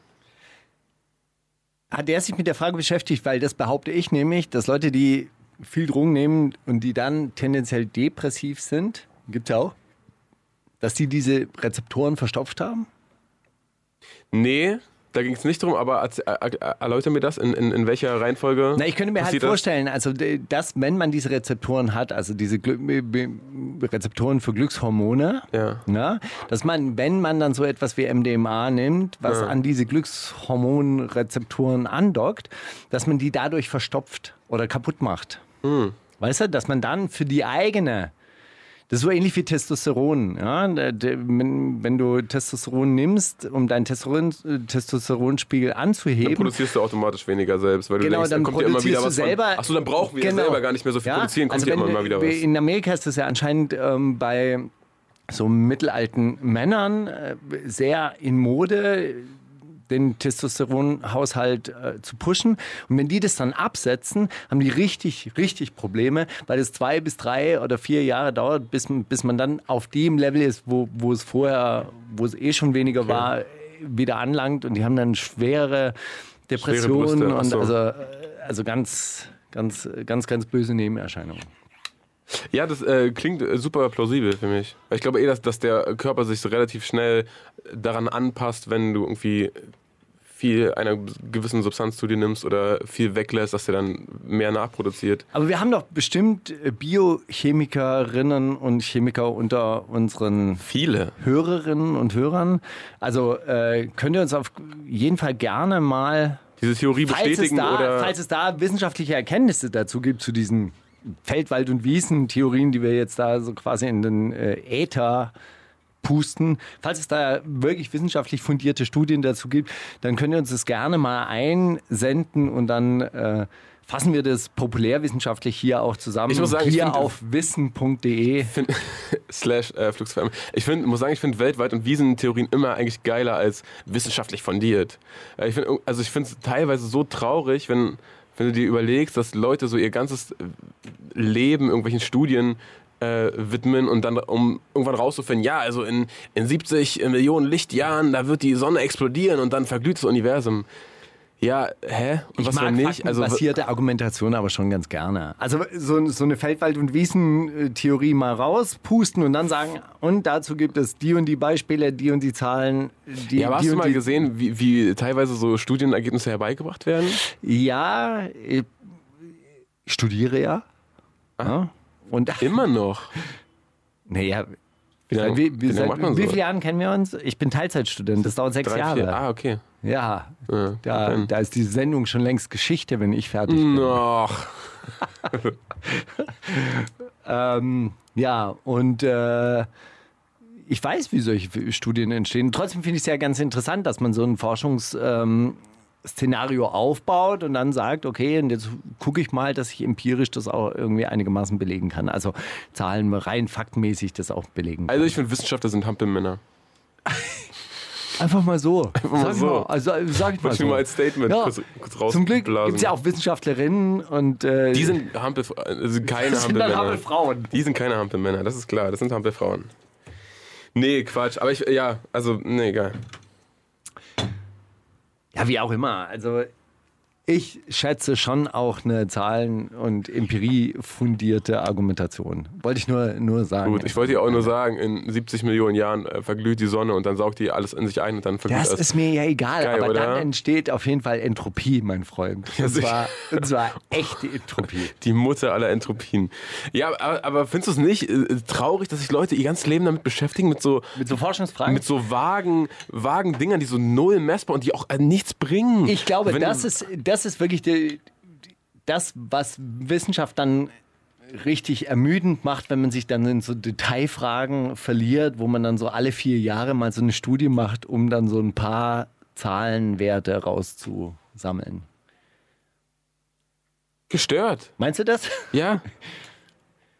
Hat er sich mit der Frage beschäftigt, weil das behaupte ich nämlich, dass Leute, die viel Drogen nehmen und die dann tendenziell depressiv sind, gibt es auch, dass die diese Rezeptoren verstopft haben? Nee, da ging es nicht drum, aber erz- er- er- erläuter mir das, in, in, in welcher Reihenfolge. Na, ich könnte mir halt vorstellen, also dass, wenn man diese Rezeptoren hat, also diese Glü B- Rezeptoren für Glückshormone, Ja. na, dass man, wenn man dann so etwas wie MDMA nimmt, was Ja. an diese Glückshormonrezeptoren andockt, dass man die dadurch verstopft oder kaputt macht. Hm. Weißt du, dass man dann für die eigene das ist so ähnlich wie Testosteron. Ja? Wenn, wenn du Testosteron nimmst, um deinen Testosteron, äh, Testosteronspiegel Dann anzuheben, produzierst du automatisch weniger selbst, weil du Genau, denkst, dann dann kommt ja immer wieder was selber. von. Achso, dann brauchen wir Genau. selber gar nicht mehr so viel Ja, produzieren, kommt also ja immer mal wieder was. In Amerika ist das ja anscheinend ähm, bei so mittelalten Männern äh, sehr in Mode, den Testosteronhaushalt äh, zu pushen. Und wenn die das dann absetzen, haben die richtig, richtig Probleme, weil es zwei bis drei oder vier Jahre dauert, bis, bis man dann auf dem Level ist, wo, wo es vorher, wo es eh schon weniger war, wieder anlangt. Und die haben dann schwere Depressionen ach und so. also, äh, also ganz, ganz, ganz, ganz böse Nebenerscheinungen. Ja, das äh, klingt äh, super plausibel für mich. Ich glaube eh, dass, dass der Körper sich so relativ schnell daran anpasst, wenn du irgendwie viel einer gewissen Substanz zu dir nimmst oder viel weglässt, dass der dann mehr nachproduziert. Aber wir haben doch bestimmt äh, Biochemikerinnen und Chemiker unter unseren Viele. Hörerinnen und Hörern. Also äh, könnt ihr uns auf jeden Fall gerne mal, Diese Theorie falls es, bestätigen da, oder. falls es da wissenschaftliche Erkenntnisse dazu gibt, zu diesen Feld-, Wald- und Wiesen-Theorien, die wir jetzt da so quasi in den äh, Äther pusten. Falls es da wirklich wissenschaftlich fundierte Studien dazu gibt, dann könnt ihr uns das gerne mal einsenden und dann äh, fassen wir das populärwissenschaftlich hier auch zusammen. Ich muss sagen, ich hier finde- auf wissen.de. find, slash äh, Flugsfam. Ich find, muss sagen, ich finde weltweit und Wiesentheorien immer eigentlich geiler als wissenschaftlich fundiert. Äh, Ich find, also ich finde es teilweise so traurig, wenn, wenn du dir überlegst, dass Leute so ihr ganzes Leben irgendwelchen Studien äh, widmen und dann um irgendwann rauszufinden, ja, also in, in 70 Millionen Lichtjahren, da wird die Sonne explodieren und dann verglüht das Universum. Ja, hä? Und was ich mag wenn nicht? Also basierte Argumentation aber schon ganz gerne. Also so, so eine Feldwald- und Wiesen-Theorie mal rauspusten und dann sagen, und dazu gibt es die und die Beispiele, die und die Zahlen. Die, ja, aber hast die du und mal gesehen, wie, wie teilweise so Studienergebnisse herbeigebracht werden? Ja, ich studiere ja. ja. Und Immer noch. naja, Wie lange wie, wie, seit, wie so? viele Jahren kennen wir uns? Ich bin Teilzeitstudent, das dauert sechs Drei, Jahre. vier. Ah, okay. Ja, Ja, da, da ist die Sendung schon längst Geschichte, wenn ich fertig bin. Noch. Ähm, ja, und äh, ich weiß, wie solche Studien entstehen. Trotzdem finde ich es ja ganz interessant, dass man so ein Forschungsszenario ähm, Szenario aufbaut und dann sagt, okay, und jetzt gucke ich mal, dass ich empirisch das auch irgendwie einigermaßen belegen kann. Also Zahlen rein faktenmäßig das auch belegen kann. Also ich finde, Wissenschaftler sind Hampelmänner. Einfach mal so. mal sag so. Mal, also sag ich mal so. mal als Statement Ja. kurz, kurz Zum Glück gibt es ja auch Wissenschaftlerinnen und äh, Die sind Hampel, also keine das sind dann Hampelmänner. Hampelfrauen. Die sind keine Hampelmänner, das ist klar. Das sind Hampelfrauen. Nee, Quatsch. Aber ich, ja, also, nee, egal. Ja, wie auch immer. Also ich schätze schon auch eine Zahlen- und Empirie-fundierte Argumentation. Wollte ich nur, nur sagen. Gut, ich wollte dir auch nur sagen, in 70 Millionen Jahren äh, verglüht die Sonne und dann saugt die alles in sich ein und dann verglüht das alles. ist mir ja egal, Geil, aber oder? dann entsteht auf jeden Fall Entropie, mein Freund. Und zwar, und zwar echte Entropie. Die Mutter aller Entropien. Ja, aber, aber findest du es nicht äh, traurig, dass sich Leute ihr ganzes Leben damit beschäftigen, mit so, Mit so Forschungsfragen? mit so vagen, vagen Dingern, die so null messbar und die auch äh, nichts bringen? Ich glaube, Wenn das ist, das ist wirklich die, das, was Wissenschaft dann richtig ermüdend macht, wenn man sich dann in so Detailfragen verliert, wo man dann so alle vier Jahre mal so eine Studie macht, um dann so ein paar Zahlenwerte rauszusammeln. gestört. Meinst du das? Ja,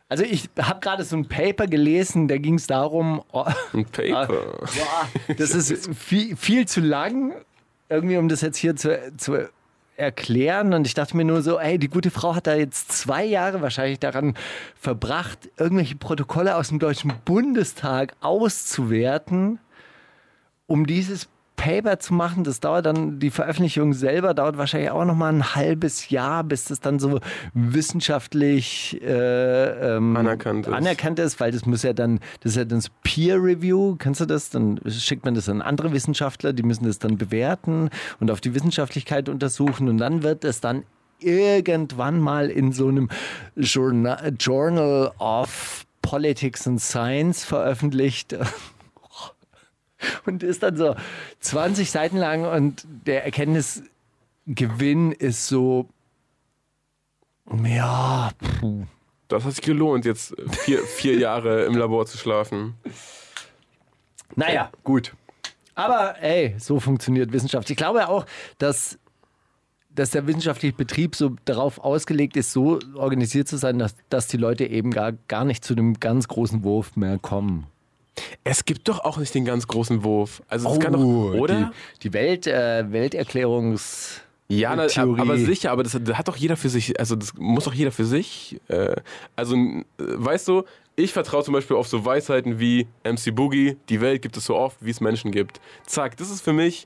Also ich habe gerade so ein Paper gelesen, da ging es darum, oh, ein Paper. Boah, das ist viel, viel zu lang, irgendwie, um das jetzt hier zu, zu erklären. Und ich dachte mir nur so, ey, die gute Frau hat da jetzt zwei Jahre wahrscheinlich daran verbracht, irgendwelche Protokolle aus dem Deutschen Bundestag auszuwerten, um dieses Paper zu machen. Das dauert dann, die Veröffentlichung selber dauert wahrscheinlich auch noch mal ein halbes Jahr, bis das dann so wissenschaftlich äh, ähm, Anerkannt ist. anerkannt ist, weil das muss ja dann, das ist ja dann das Peer Review, kennst du das? Dann schickt man das an andere Wissenschaftler, die müssen das dann bewerten und auf die Wissenschaftlichkeit untersuchen und dann wird es dann irgendwann mal in so einem Journal, Journal of Politics and Science veröffentlicht. Und ist dann so 20 Seiten lang und der Erkenntnisgewinn ist so, ja, puh. Das hat sich gelohnt, jetzt vier, vier Jahre im Labor zu schlafen. Naja, gut. Aber ey, so funktioniert Wissenschaft. Ich glaube auch, dass, dass der wissenschaftliche Betrieb so darauf ausgelegt ist, so organisiert zu sein, dass, dass die Leute eben gar, gar nicht zu dem ganz großen Wurf mehr kommen. Es gibt doch auch nicht den ganz großen Wurf. Also es kann doch, oder? Oh, Die, die Welt, äh, Welterklärungs... Ja, na, aber sicher, aber das, das hat doch jeder für sich, also das muss doch jeder für sich. Äh, also, äh, weißt du, ich vertraue zum Beispiel auf so Weisheiten wie MC Boogie, die Welt gibt es so oft, wie es Menschen gibt. Zack, das ist für mich,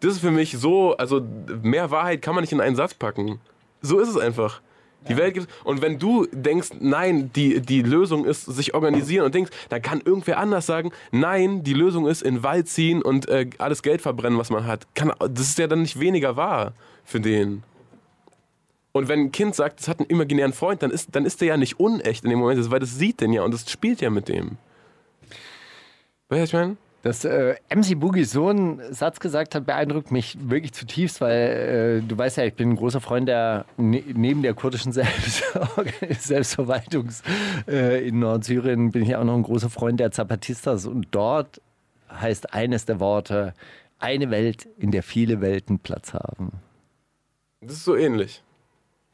das ist für mich so, also mehr Wahrheit kann man nicht in einen Satz packen. So ist es einfach. Die Welt gibt und wenn du denkst, nein, die, die Lösung ist sich organisieren und denkst, dann kann irgendwer anders sagen, nein, die Lösung ist in den Wald ziehen und äh, alles Geld verbrennen, was man hat. Kann, das ist ja dann nicht weniger wahr für den. Und wenn ein Kind sagt, es hat einen imaginären Freund, dann ist, dann ist der ja nicht unecht in dem Moment, weil das sieht den ja und das spielt ja mit dem. Weißt du, was ich meine? Dass äh, MC Boogie so einen Satz gesagt hat, beeindruckt mich wirklich zutiefst, weil äh, du weißt ja, ich bin ein großer Freund der, ne, neben der kurdischen Selbst Selbstverwaltungs äh, in Nordsyrien, bin ich auch noch ein großer Freund der Zapatistas und dort heißt eines der Worte, eine Welt, in der viele Welten Platz haben. Das ist so ähnlich.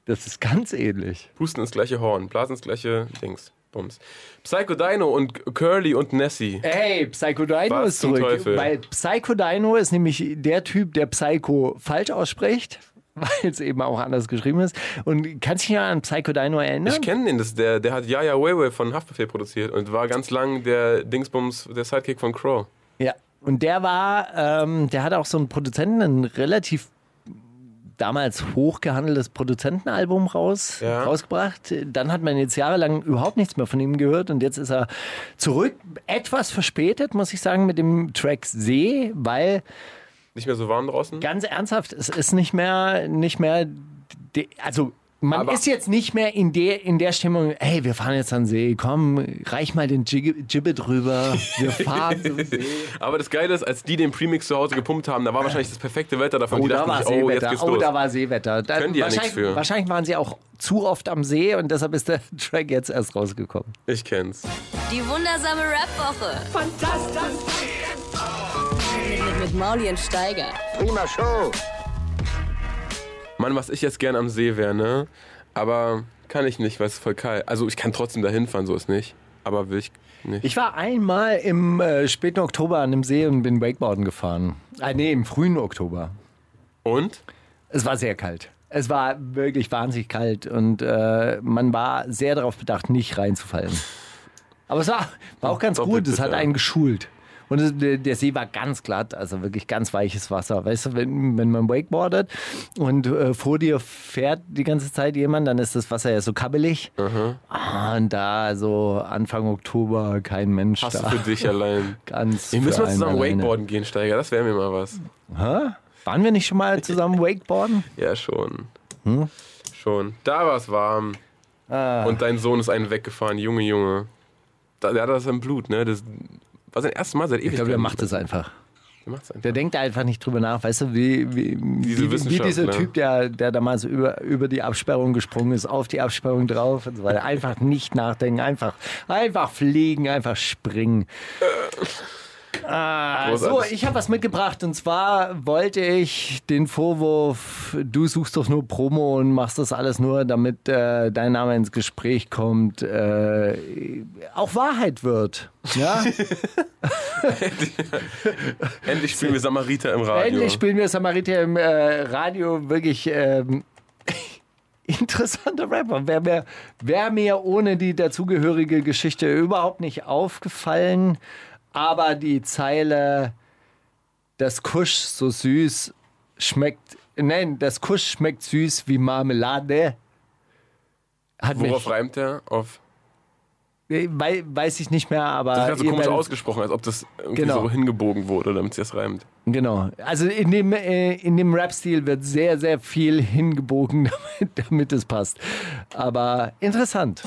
Das ist ganz ähnlich. Pusten ins gleiche Horn, blasen ins gleiche Dings. Bums. Psycho Dino und Curly und Nessie. Hey, Psycho Dino Was ist zurück. Teufel? Weil Psycho Dino ist nämlich der Typ, der Psycho falsch ausspricht, weil es eben auch anders geschrieben ist. Und kannst du dich noch an Psycho Dino erinnern? Ich kenne den, das der, der hat Yaya Weiwei von Haftbefehl produziert und war ganz lang der Dingsbums, der Sidekick von Crow. Ja. Und der war, ähm, der hat auch so einen Produzenten, ein relativ damals hochgehandeltes Produzentenalbum raus, Ja. rausgebracht. Dann hat man jetzt jahrelang überhaupt nichts mehr von ihm gehört und jetzt ist er zurück. Etwas verspätet, muss ich sagen, mit dem Track See, weil Nicht mehr so warm draußen? ganz ernsthaft, es ist nicht mehr, nicht mehr, also man Aber- ist jetzt nicht mehr in der, in der Stimmung, hey, wir fahren jetzt an den See, komm, reich mal den Jig- Gibbet rüber, wir fahren zum See. Aber das Geile ist, als die den Premix zu Hause gepumpt haben, da war wahrscheinlich das perfekte Wetter davon. Oh, die da war sich, oh, jetzt Seewetter. geht's Oh, los. da war Seewetter. Da, Können die ja nichts für. wahrscheinlich waren sie auch zu oft am See und deshalb ist der Track jetzt erst rausgekommen. Ich kenn's. Die wundersame Rap-Woche. Fantastisch. Mit, mit, mit Mauli und Steiger. Mann, was ich jetzt gern am See wäre, ne? Aber kann ich nicht, weil es voll kalt. Also ich kann trotzdem da hinfahren, so ist nicht. Aber will ich nicht. Ich war einmal im äh, späten Oktober an einem See und bin Wakeboarden gefahren. Ah, nee, im frühen Oktober. Und? Es war sehr kalt. Es war wirklich wahnsinnig kalt und äh, man war sehr darauf bedacht, nicht reinzufallen. Aber es war, war auch ganz Doppelt gut, es hat einen geschult. Und der, der See war ganz glatt, also wirklich ganz weiches Wasser. Weißt du, wenn, wenn man wakeboardet und äh, vor dir fährt die ganze Zeit jemand, dann ist das Wasser ja so kabbelig. Ah, und da so Anfang Oktober kein Mensch Hast du da. für dich allein. Ganz Wir müssen mal zusammen alleine. Wakeboarden gehen, Steiger. Das wäre mir mal was. Hä? Waren wir nicht schon mal zusammen wakeboarden? Ja, schon. Hm? Schon. Da war es warm. Ah. Und dein Sohn ist einen weggefahren. Junge, Junge. Da, der hat das im Blut, ne? Das war sein erstes Mal seit ewig. Ich glaube, der macht es einfach. Der. Der denkt einfach nicht drüber nach, weißt du, wie, wie, Diese wie, wie dieser Typ, der, der damals über, über die Absperrung gesprungen ist, auf die Absperrung drauf und so weiter. Einfach nicht nachdenken, einfach, einfach fliegen, einfach springen. Ah, so, ich habe was mitgebracht und zwar wollte ich den Vorwurf, du suchst doch nur Promo und machst das alles nur, damit äh, dein Name ins Gespräch kommt, äh, auch Wahrheit wird. Ja? Endlich spielen wir Samariter im Radio. Endlich spielen wir Samariter im äh, Radio wirklich ähm, interessanter Rapper. Wäre mir, wär mir ohne die dazugehörige Geschichte überhaupt nicht aufgefallen. Aber die Zeile, das Kusch so süß schmeckt, nein, das Kusch schmeckt süß wie Marmelade. Hat Worauf mich, reimt der? Auf. wei, weiß ich nicht mehr, aber. Das ist so komisch ausgesprochen, als ob das irgendwie Genau. so hingebogen wurde, damit es jetzt reimt. Genau. Also in dem, äh, in dem Rap-Stil wird sehr, sehr viel hingebogen, damit, damit es passt. Aber interessant.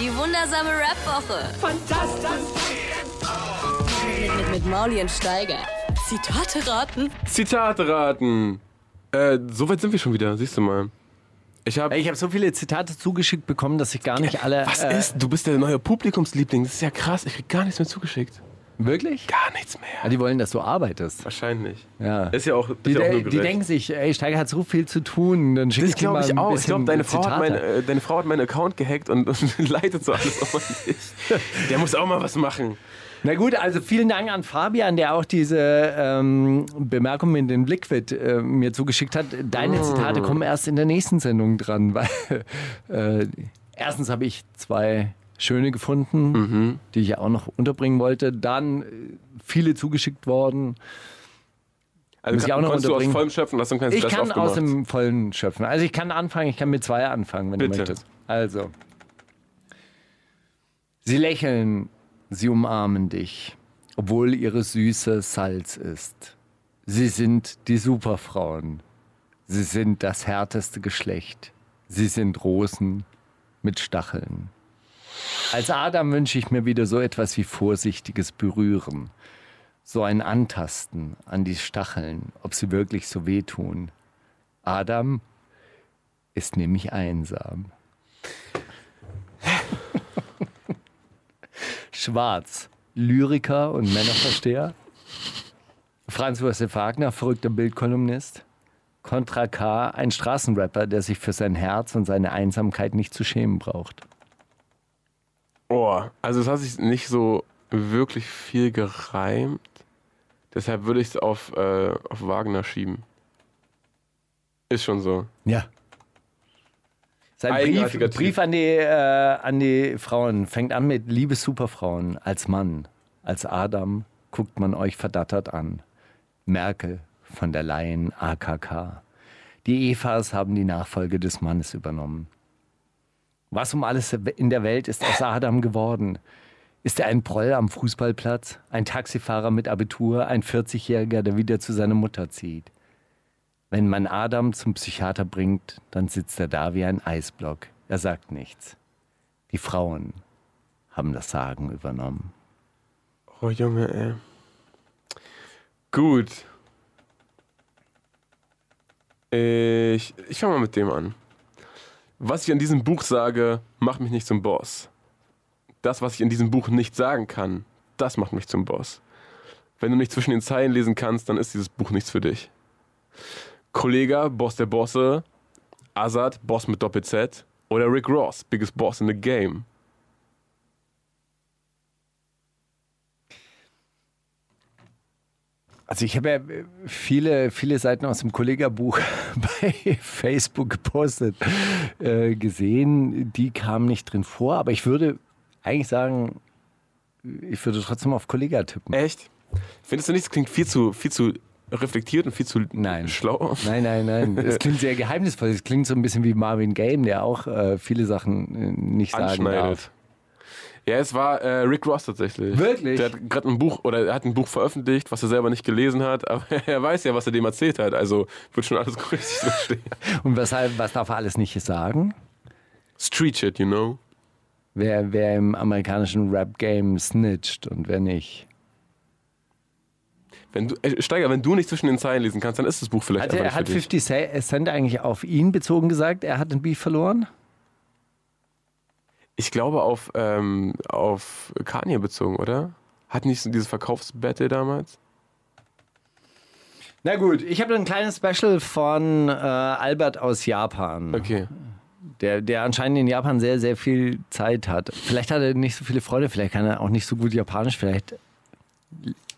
Die wundersame Rap-Woche. Fantastisch. Mit, Mauli und Steiger. Zitate raten. Zitate raten. Äh, so weit sind wir schon wieder, siehst du mal. Ich habe. Ich habe so viele Zitate zugeschickt bekommen, dass ich gar nicht alle. Was äh, ist? Du bist der neue Publikumsliebling. Das ist ja krass. Ich krieg gar nichts mehr zugeschickt. Wirklich? Gar nichts mehr. Ja, die wollen, dass du arbeitest. Wahrscheinlich. Ja. Ist ja auch, ist Die, ja auch nur die denken sich, ey, Steiger hat so viel zu tun, dann schick Das ich dir mal ich auch. Ich glaube, deine, Frau hat Zitate. mein, äh, deine Frau hat meinen Account gehackt und, und leitet so alles auf dich. Der muss auch mal was machen. Na gut, also vielen Dank an Fabian, der auch diese ähm, Bemerkung mit dem Liquid äh, mir zugeschickt hat. Deine Oh. Zitate kommen erst in der nächsten Sendung dran, weil äh, erstens habe ich zwei schöne gefunden, Mhm. die ich auch noch unterbringen wollte. Dann äh, viele zugeschickt worden. Also Muss ich auch kann, noch du aus unterbringen. vollem Schöpfen, hast du ein kleines Ich kann aus aufgemacht. dem Vollen schöpfen. Also ich kann anfangen, ich kann mit zwei anfangen, wenn du Bitte. möchtest. Also. Sie lächeln, sie umarmen dich, obwohl ihre Süße Salz ist. Sie sind die Superfrauen. Sie sind das härteste Geschlecht. Sie sind Rosen mit Stacheln. Als Adam wünsche ich mir wieder so etwas wie vorsichtiges Berühren. So ein Antasten an die Stacheln, ob sie wirklich so wehtun. Adam ist nämlich einsam. Schwarz, Lyriker und Männerversteher. Franz Josef Wagner, verrückter Bildkolumnist. Contra K, ein Straßenrapper, der sich für sein Herz und seine Einsamkeit nicht zu schämen braucht. Oh, also es hat sich nicht so wirklich viel gereimt. Deshalb würde ich es auf, äh, auf Wagner schieben. Ist schon so. Ja. Sein Brief, Typ. Brief an, die, äh, an die Frauen fängt an mit Liebe Superfrauen. Als Mann, als Adam guckt man euch verdattert an. Merkel von der Laien AKK. Die Evas haben die Nachfolge des Mannes übernommen. Was um alles in der Welt ist aus Adam geworden? Ist er ein Proll am Fußballplatz? Ein Taxifahrer mit Abitur? Ein 40-Jähriger, der wieder zu seiner Mutter zieht? Wenn man Adam zum Psychiater bringt, dann sitzt er da wie ein Eisblock. Er sagt nichts. Die Frauen haben das Sagen übernommen. Oh Junge, ey. Gut. Ich, ich fange mal mit dem an. Was ich in diesem Buch sage, macht mich nicht zum Boss. Das, was ich in diesem Buch nicht sagen kann, das macht mich zum Boss. Wenn du nicht zwischen den Zeilen lesen kannst, dann ist dieses Buch nichts für dich. Kollega, Boss der Bosse, Azad, Boss mit Doppel-Z oder Rick Ross, Biggest Boss in the Game. Also ich habe ja viele, viele Seiten aus dem Kollegabuch bei Facebook gepostet äh, gesehen. Die kamen nicht drin vor, aber ich würde eigentlich sagen, ich würde trotzdem auf Kollega tippen. Echt? Findest du nicht, es klingt viel zu, viel zu reflektiert und viel zu Nein. schlau? Nein, nein, nein. Es klingt sehr geheimnisvoll. Es klingt so ein bisschen wie Marvin Game, der auch äh, viele Sachen äh, nicht sagen darf. Ja, es war äh, Rick Ross tatsächlich. Wirklich? Der hat gerade ein Buch oder er hat ein Buch veröffentlicht, was er selber nicht gelesen hat, aber er weiß ja, was er dem erzählt hat. Also wird schon alles richtig so stehen. Und weshalb, was darf er alles nicht sagen? Street Shit, you know? Wer, wer im amerikanischen Rap-Game snitcht und wer nicht. Wenn du, äh, Steiger, wenn du nicht zwischen den Zeilen lesen kannst, dann ist das Buch vielleicht Hat, einfach er, nicht hat für dich. 50 Cent eigentlich auf ihn bezogen gesagt, er hat den Beef verloren? Ich glaube auf, ähm, auf Kanye bezogen, oder? Hat nicht so dieses Verkaufsbattle damals? Na gut, ich habe ein kleines Special von äh, Albert aus Japan, Okay. der, der anscheinend in Japan sehr, sehr viel Zeit hat. Vielleicht hat er nicht so viele Freunde, vielleicht kann er auch nicht so gut Japanisch, vielleicht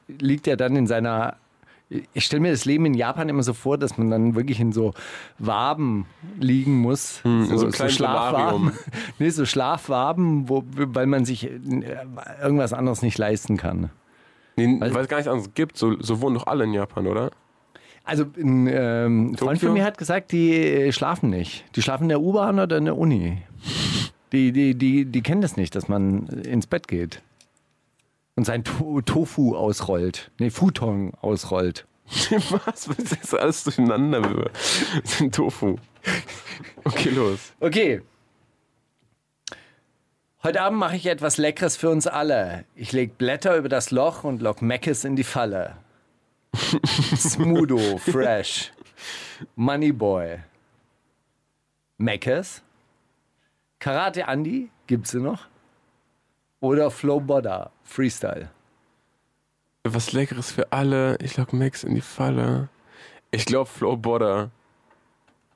liegt er dann in seiner. Ich stelle mir das Leben in Japan immer so vor, dass man dann wirklich in so Waben liegen muss. in so einem kleinen Schlafwaben. nee, so Schlafwaben, wo, weil man sich äh, irgendwas anderes nicht leisten kann. Nee, Weil- weil es gar nichts anderes gibt. So, so wohnen doch alle in Japan, oder? Also ein ähm, Freund von mir hat gesagt, die äh, schlafen nicht. Die schlafen in der U-Bahn oder in der Uni. Die, die, die, die kennen das nicht, dass man ins Bett geht. Und sein to Tofu ausrollt. Nee, Futon ausrollt. Was? Was ist das alles durcheinander? Das sind Tofu. Okay, los. Okay. Heute Abend mache ich etwas Leckeres für uns alle. Ich leg Blätter über das Loch und lock Meckes in die Falle. Smudo, Fresh, Moneyboy, Meckes, Karate Andy, gibt's sie noch? Oder Flow Bodda, Freestyle. Was Leckeres für alle. Ich lock Max in die Falle. Ich glaube Bodder.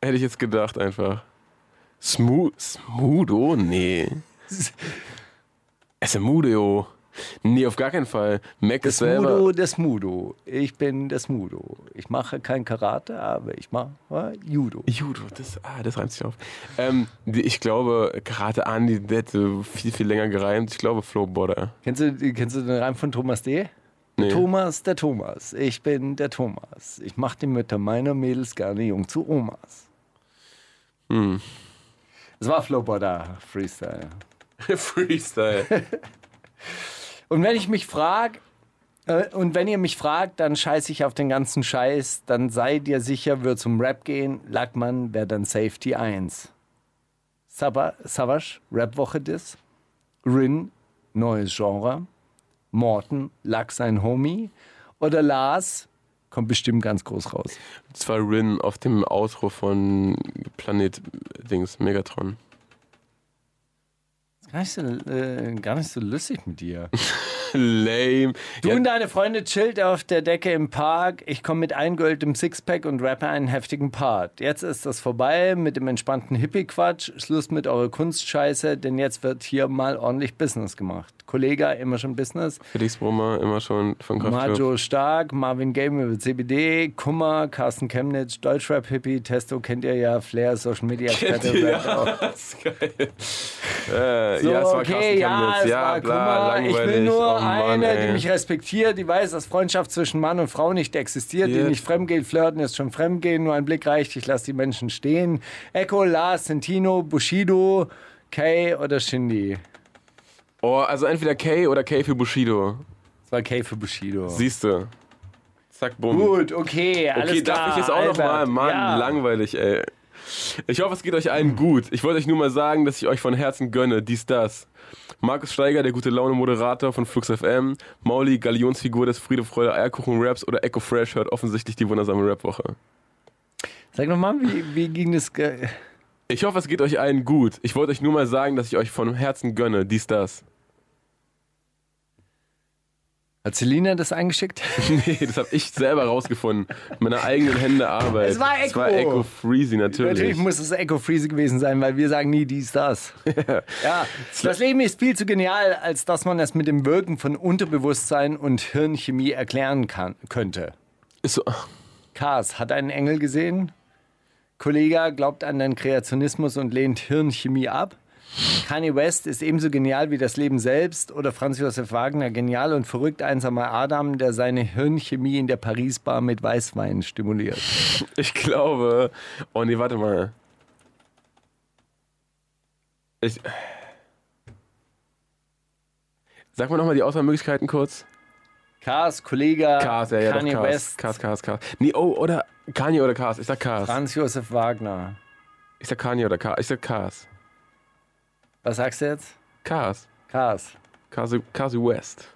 Hätte ich jetzt gedacht einfach. Smooth, Smudo? Nee. Smudo. Nee, auf gar keinen Fall. Mac Das ist selber. Mudo, das Mudo. Ich bin das Mudo. Ich mache kein Karate, aber ich mache Judo. Judo, das, ah, das reimt sich auf. Ähm, ich glaube, gerade Andi, der hätte viel, viel länger gereimt. Ich glaube, Flo Bodder. Kennst du, kennst du den Reim von Thomas D? Nee. Thomas, der Thomas. Ich bin der Thomas. Ich mache die Mütter meiner Mädels gerne jung zu Omas. Hm. Das war Flowboarder Freestyle. Freestyle. Und wenn ich mich frage, äh, und wenn ihr mich fragt, dann scheiße ich auf den ganzen Scheiß, dann seid ihr sicher, wird zum Rap gehen. Lackmann wäre dann Safety 1. Saba- Savage, Rap-Woche Diss. Rin, neues Genre. Morten, Lack sein Homie. Oder Lars, kommt bestimmt ganz groß raus. Das war Rin auf dem Outro von Planet Dings, Megatron. Gar nicht so, äh, gar nicht so lustig mit dir. Lame. Du Ja, und deine Freunde chillt auf der Decke im Park. Ich komme mit eingeöltem Sixpack und rappe einen heftigen Part. Jetzt ist das vorbei mit dem entspannten Hippie-Quatsch. Schluss mit eurer Kunstscheiße, denn jetzt wird hier mal ordentlich Business gemacht. Kollege, immer schon Business. Felix Brummer, immer schon von Kraftklub. Majo Stark, Marvin Game über CBD, Kummer, Carsten Chemnitz, Deutschrap-Hippie, Testo kennt ihr ja, Flair, Social Media Experte. rappt auch. Das ist geil. Äh, So, ja, es war okay, Carsten ja, es ja, war, bla, mal, ich will langweilig. nur oh, Mann, eine, ey. die mich respektiert, die weiß, dass Freundschaft zwischen Mann und Frau nicht existiert, die Ja. nicht fremdgeht, flirten ist schon fremdgehen, nur ein Blick reicht, ich lasse die Menschen stehen. Echo, Lars, Sentino, Bushido, Kay oder Shindy? Oh, also entweder K oder K für Bushido. Das war Kay für Bushido. Siehst du. Zack, bumm. Gut, okay, alles Okay, klar. darf ich jetzt auch noch mal? Albert. Mann, ja. langweilig, ey. Ich hoffe, es geht euch allen gut. Ich wollte euch nur mal sagen, dass ich euch von Herzen gönne. Dies, das. Markus Steiger, der gute Laune-Moderator von Flux FM. Mauli, Galionsfigur des Friede, Freude, Eierkuchen-Raps oder Echo Fresh hört offensichtlich die wundersame Rap-Woche. Sag nochmal, wie, wie ging das? Ich hoffe, es geht euch allen gut. Ich wollte euch nur mal sagen, dass ich euch von Herzen gönne. Dies, das. Hat Selina das eingeschickt? Nee, das habe ich selber rausgefunden. Meine eigenen Hände Arbeit. Es war Es war Echo. Echo Freezy, natürlich. Natürlich muss es Echo Freeze gewesen sein, weil wir sagen nie dies, das. ja, das Leben ist viel zu genial, als dass man es mit dem Wirken von Unterbewusstsein und Hirnchemie erklären kann, könnte. Ist so, Kars hat einen Engel gesehen. Kollege glaubt an den Kreationismus und lehnt Hirnchemie ab. Kanye West ist ebenso genial wie das Leben selbst oder Franz Josef Wagner genial und verrückt einsamer Adam, der seine Hirnchemie in der Paris-Bar mit Weißwein stimuliert. ich glaube. Oh nee, warte mal. Ich. Sag mal nochmal die Auswahlmöglichkeiten kurz. Kars, Kollege, Cars, ja, ja, Kanye doch, Cars. West, Cars, Cars, Cars. Nee, oh, oder Kanye oder Cars. Ich sag Cars. Franz Josef Wagner. Ich sag Kanye oder Cars. Ich sag Cars. Was sagst du jetzt? Cars. Cars, Cars West.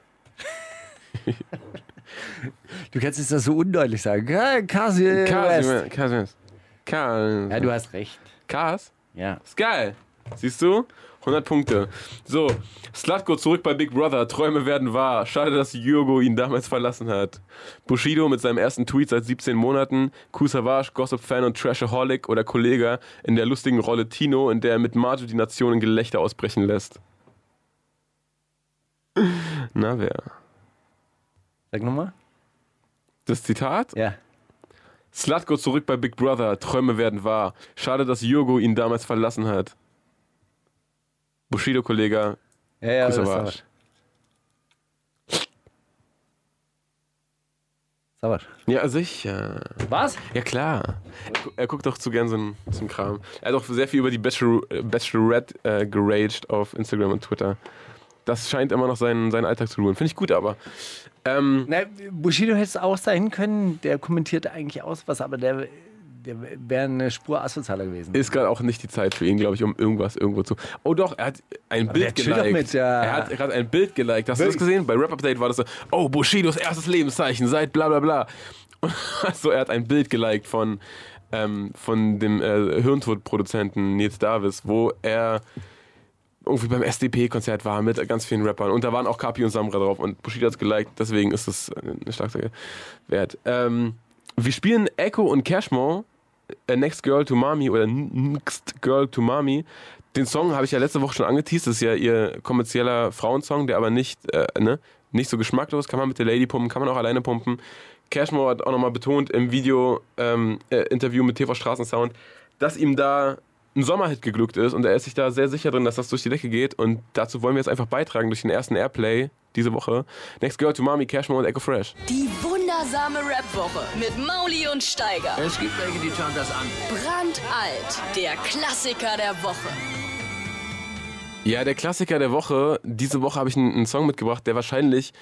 Du kannst es das so undeutlich sagen. Cars, West. Cars West. Cars. Ja, du hast recht. Cars? Ja. Ist geil. Siehst du? 100 Punkte. So, Slatko zurück bei Big Brother. Träume werden wahr. Schade, dass Jürgo ihn damals verlassen hat. Bushido mit seinem ersten Tweet seit 17 Monaten. Kusavage, Gossip-Fan und Trashaholic oder Kollege in der lustigen Rolle Tino, in der er mit Marjo die Nation in Gelächter ausbrechen lässt. Na wer? Sag nochmal. Das Zitat? Ja. Slatko zurück bei Big Brother. Träume werden wahr. Schade, dass Jürgo ihn damals verlassen hat. Bushido-Kollege, Ja, ja, das ist Kusavage. Savage. Savage. Ja, sicher. Was? Ja, klar. Er, er guckt doch zu gern so einen, so einen Kram. Er hat auch sehr viel über die Bachelor, Bachelorette äh, geraged auf Instagram und Twitter. Das scheint immer noch seinen, seinen Alltag zu ruhen. Finde ich gut, aber. Ähm, Na, Bushido hätte es auch sein können. Der kommentierte eigentlich aus was, aber der, der wäre eine Spur asozialer gewesen. ist gerade auch nicht die Zeit für ihn, glaube ich, um irgendwas irgendwo zu. Oh doch, er hat ein der Bild geliked. mit, ja. Er hat gerade ein Bild geliked. Hast du das Wirklich? gesehen? Bei Rap Update war das so, oh, Bushidos erstes Lebenszeichen seit bla bla bla. Und so, er hat ein Bild geliked von, ähm, von dem äh, Hirntod-Produzenten Nils Davis, wo er irgendwie beim SDP-Konzert war mit ganz vielen Rappern. Und da waren auch Kapi und Samra drauf. Und Bushido hat's geliked, deswegen ist es eine Schlagzeile wert. Ähm, wir spielen Echo und Cashmore, äh, Next Girl to Mommy oder Next Girl to Mommy. Den Song habe ich ja letzte Woche schon angeteased. Das ist ja ihr kommerzieller Frauensong, der aber nicht, äh, ne, nicht so geschmacklos. Kann man mit der Lady pumpen, kann man auch alleine pumpen. Cashmore hat auch nochmal betont im Video-Interview mit TV Straßensound, dass ihm da ein Sommerhit geglückt ist und er ist sich da sehr sicher drin, dass das durch die Decke geht. Und dazu wollen wir jetzt einfach beitragen durch den ersten Airplay diese Woche. Next Girl to Mommy, Cashmore und Echo Fresh. Die wundersame Rap-Woche mit Mauli und Steiger. Es gibt welche, die schauen das an. Brandalt. Der Klassiker der Woche. Ja, der Klassiker der Woche. Diese Woche habe ich einen, einen Song mitgebracht, der wahrscheinlich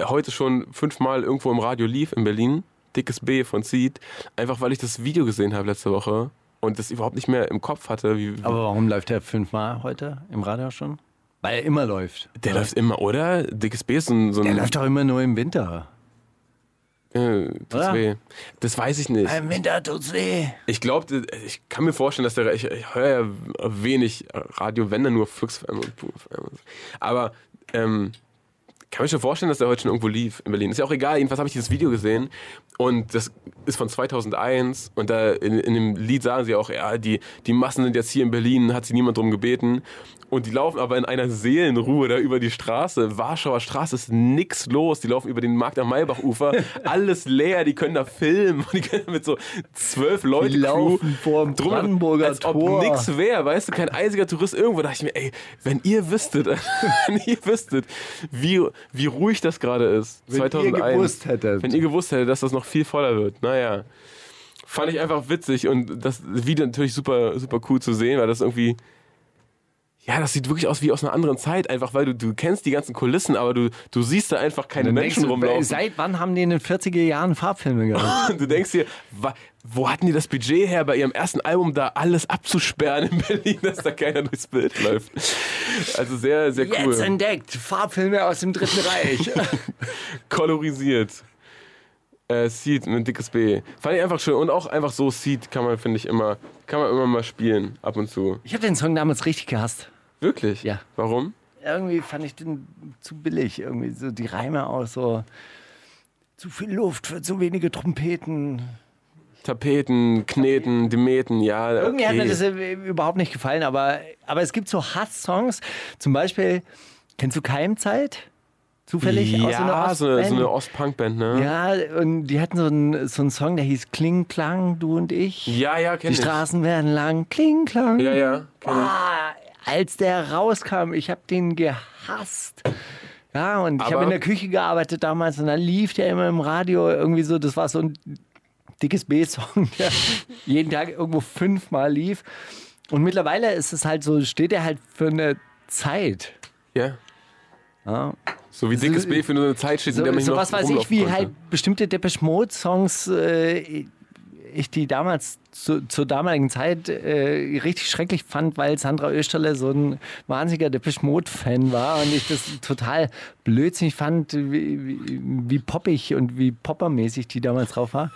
heute schon fünfmal irgendwo im Radio lief in Berlin. Dickes B von Seed. Einfach weil ich das Video gesehen habe letzte Woche und das überhaupt nicht mehr im Kopf hatte. Wie, Aber warum läuft der fünfmal heute im Radio schon? Weil er immer läuft. der läuft immer, oder? Dickes B ist so ein. So Der läuft doch immer nur im Winter. äh, tut's Oder? weh. Das weiß ich nicht. Im Winter tut's weh. Ich glaube, ich kann mir vorstellen, dass der. Ich, ich höre ja wenig Radio, wenn dann nur Flux. Aber ähm, kann mir schon vorstellen, dass der heute schon irgendwo lief in Berlin. Ist ja auch egal, jedenfalls habe ich dieses Video gesehen und das ist von 2001 und da in, in dem Lied sagen sie auch, ja, die, die Massen sind jetzt hier in Berlin, hat sie niemand drum gebeten. Und die laufen aber in einer Seelenruhe da über die Straße. Warschauer Straße ist nix los. Die laufen über den Markt am Maybach-Ufer. Alles leer, die können da filmen. Die können mit so zwölf Leute Die laufen vorm drum, Brandenburger als ob Tor. nix wäre, weißt du, kein einziger Tourist irgendwo. Da dachte ich mir, ey, wenn ihr wüsstet, wenn ihr wüsstet, wie, wie ruhig das gerade ist, Wenn ihr 2001. gewusst hättet. Wenn ihr gewusst hättet, dass das noch viel voller wird. Naja. Fand ich einfach witzig und das Video natürlich super, super cool zu sehen, weil das irgendwie, ja, das sieht wirklich aus wie aus einer anderen Zeit, einfach weil du, du kennst die ganzen Kulissen, aber du, du siehst da einfach keine Menschen denkst rumlaufen. Seit wann haben die in den 40er Jahren Farbfilme gemacht? Du denkst dir, wo hatten die das Budget her, bei ihrem ersten Album da alles abzusperren in Berlin, dass da keiner durchs Bild läuft? Also sehr, sehr cool. Jetzt entdeckt, Farbfilme aus dem Dritten Reich. Kolorisiert. Äh, Seed mit dickes B. Fand ich einfach schön. Und auch einfach so Seed kann man, finde ich, immer, kann man immer mal spielen, ab und zu. ich habe den Song damals richtig gehasst. Wirklich? Ja. Warum? Irgendwie fand ich den zu billig. Irgendwie so die Reime aus so zu viel Luft für zu wenige Trompeten. Tapeten, Kneten, Demeten, ja. Okay. Irgendwie hat mir das überhaupt nicht gefallen, aber, aber es gibt so Hass-Songs. Zum Beispiel, kennst du Keimzeit? Zufällig aus so einer ja, so eine, so Ostband? eine Ost-Punk-Band, ne? Ja, und die hatten so einen, so einen Song, der hieß Kling Klang, du und ich. Ja, ja, kenn Die ich. Straßen werden lang, Kling Klang. Ja, ja, kenn. Ah, als der rauskam, ich habe den gehasst. Ja, und ich habe in der Küche gearbeitet damals und dann lief der immer im Radio irgendwie so, das war so ein dickes B-Song, der jeden Tag irgendwo fünfmal lief. Und mittlerweile ist es halt so, steht er halt für eine Zeit. Ja. Ja. So wie dickes B für nur eine Zeit steht, So, in der man so was weiß ich, wie konnte. halt bestimmte Depeche Mode Songs äh, ich die damals zu, zur damaligen Zeit äh, richtig schrecklich fand, weil Sandra Österle so ein wahnsinniger Depeche Mode Fan war und ich das total blödsinnig fand, wie, wie, wie poppig und wie poppermäßig die damals drauf war.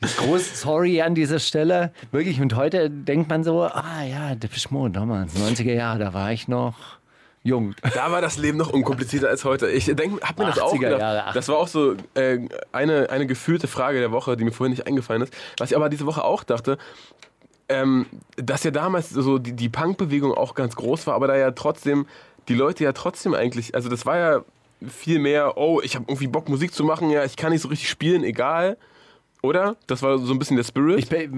Groß Sorry an dieser Stelle. Wirklich, und heute denkt man so, ah ja, Depeche Mode damals, 90er Jahre, da war ich noch jung. Da war das Leben noch unkomplizierter als heute. Ich denke, hab mir das auch 80er gedacht. Jahre, das war auch so äh, eine, eine gefühlte Frage der Woche, die mir vorhin nicht eingefallen ist. Was ich aber diese Woche auch dachte, ähm, dass ja damals so die, die Punk-Bewegung auch ganz groß war, aber da ja trotzdem, die Leute ja trotzdem eigentlich, also das war ja viel mehr, oh, ich habe irgendwie Bock Musik zu machen, ja, ich kann nicht so richtig spielen, egal. Oder? Das war so ein bisschen der Spirit. Ich,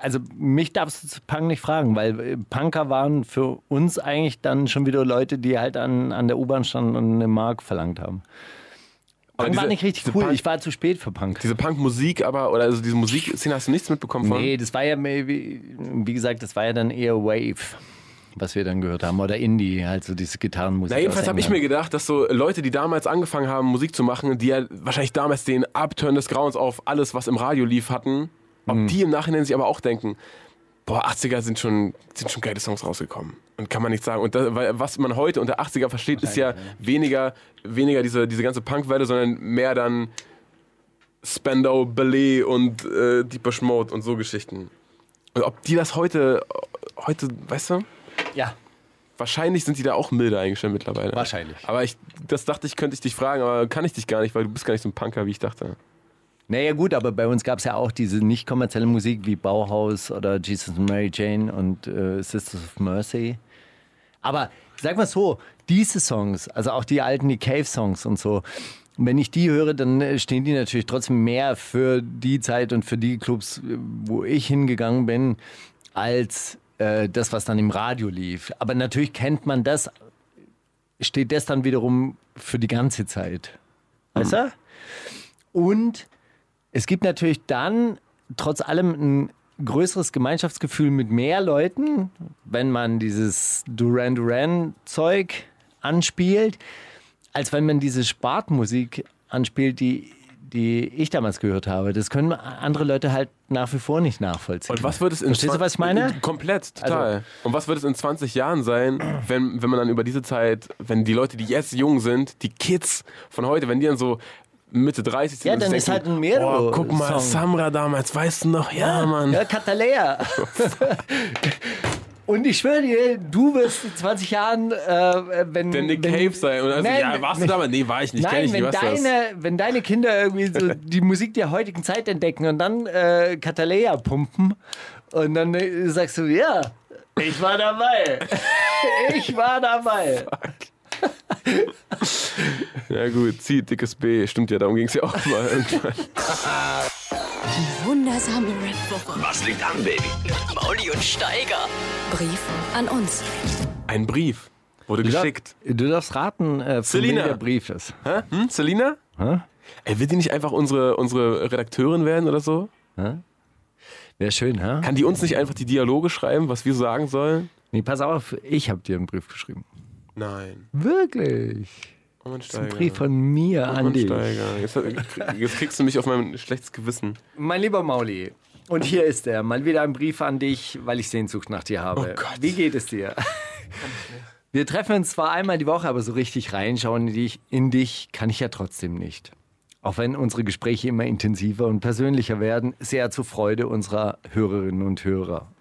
also mich darfst du zu Punk nicht fragen, weil äh, Punker waren für uns eigentlich dann schon wieder Leute, die halt an, an der U-Bahn standen und eine Mark verlangt haben. Punk war diese- nicht richtig cool, Punk- ich war zu spät für Punk. diese Punk-Musik aber, oder also diese Musikszene hast du nichts mitbekommen von? Nee, das war ja, wie, wie gesagt, das war ja dann eher Wave, was wir dann gehört haben. Oder Indie, halt so diese Gitarrenmusik. Na, jedenfalls habe ich mir gedacht, dass so Leute, die damals angefangen haben, Musik zu machen, die ja wahrscheinlich damals den Upturn des Grauens auf alles, was im Radio lief, hatten, ob Mhm. die im Nachhinein sich aber auch denken, boah, 80er sind schon, sind schon geile Songs rausgekommen. Und kann man nicht sagen. Und das, weil, was man heute unter 80er versteht, ist ja weniger, weniger diese, diese ganze Punkwelle, sondern mehr dann Spandau, Ballet und äh, Deeper Mode und so Geschichten. Und ob die das heute, heute, weißt du? Ja. Wahrscheinlich sind die da auch milder eingestellt mittlerweile. Wahrscheinlich. Aber ich, das dachte ich, könnte ich dich fragen, aber kann ich dich gar nicht, weil du bist gar nicht so ein Punker, wie ich dachte. Naja gut, aber bei uns gab es ja auch diese nicht kommerzielle Musik wie Bauhaus oder Jesus and Mary Jane und äh, Sisters of Mercy. Aber sag mal so, diese Songs, also auch die alten, die Cave-Songs und so, wenn ich die höre, dann äh, stehen die natürlich trotzdem mehr für die Zeit und für die Clubs, äh, wo ich hingegangen bin, als äh, das, was dann im Radio lief. Aber natürlich kennt man das, steht das dann wiederum für die ganze Zeit. Weißt du? Und es gibt natürlich dann trotz allem ein größeres Gemeinschaftsgefühl mit mehr Leuten, wenn man dieses Duran Duran Zeug anspielt, als wenn man diese Spartmusik anspielt, die die ich damals gehört habe. Das können andere Leute halt nach wie vor nicht nachvollziehen. Und was wird es in Verstehst du, was ich meine? Komplett, total. Also, und was wird es in 20 Jahren sein, wenn, wenn man dann über diese Zeit, wenn die Leute, die jetzt jung sind, die Kids von heute, wenn die dann so Mitte 30 sind. Ja, dann denken, ist halt ein Mero. Oh, guck mal, Song. Samra damals, weißt du noch? Ja, ja Mann. Ja, Katalea. Und ich schwöre dir, du wirst in 20 Jahren, äh, wenn. Der Nick wenn, Cave sein. Und also, Nein, ja, warst du damals? Nee, war ich nicht. Nein, ich wenn, nicht. Deine, wenn deine Kinder irgendwie so die Musik der heutigen Zeit entdecken und dann äh, Katalea pumpen und dann äh, sagst du, ja, ich war dabei. ich war dabei. Ja gut, zieh dickes B. Stimmt ja, darum ging es ja auch mal irgendwann. Wundersame Rap-Woche. Was liegt an, Baby? Mauli und Steiger. Brief an uns. Ein Brief wurde Du, darf, geschickt. du darfst raten, äh, von Selina. wem der Brief ist. Hä? Hm? Selina? Hä? Ey, will die nicht einfach unsere, unsere Redakteurin werden oder so? Wäre schön, hä? Kann die uns nicht einfach die Dialoge schreiben, was wir sagen sollen? Nee, pass auf, ich habe dir einen Brief geschrieben. Nein. Wirklich? Das ist ein. Brief von mir an dich. Jetzt, jetzt kriegst du mich auf mein schlechtes Gewissen. Mein lieber Mauli, und hier ist er. Mal wieder ein Brief an dich, weil ich Sehnsucht nach dir habe. Oh Gott. Wie geht es dir? Wir treffen uns zwar einmal die Woche, aber so richtig reinschauen in dich, in dich kann ich ja trotzdem nicht. Auch wenn unsere Gespräche immer intensiver und persönlicher werden, sehr zur Freude unserer Hörerinnen und Hörer.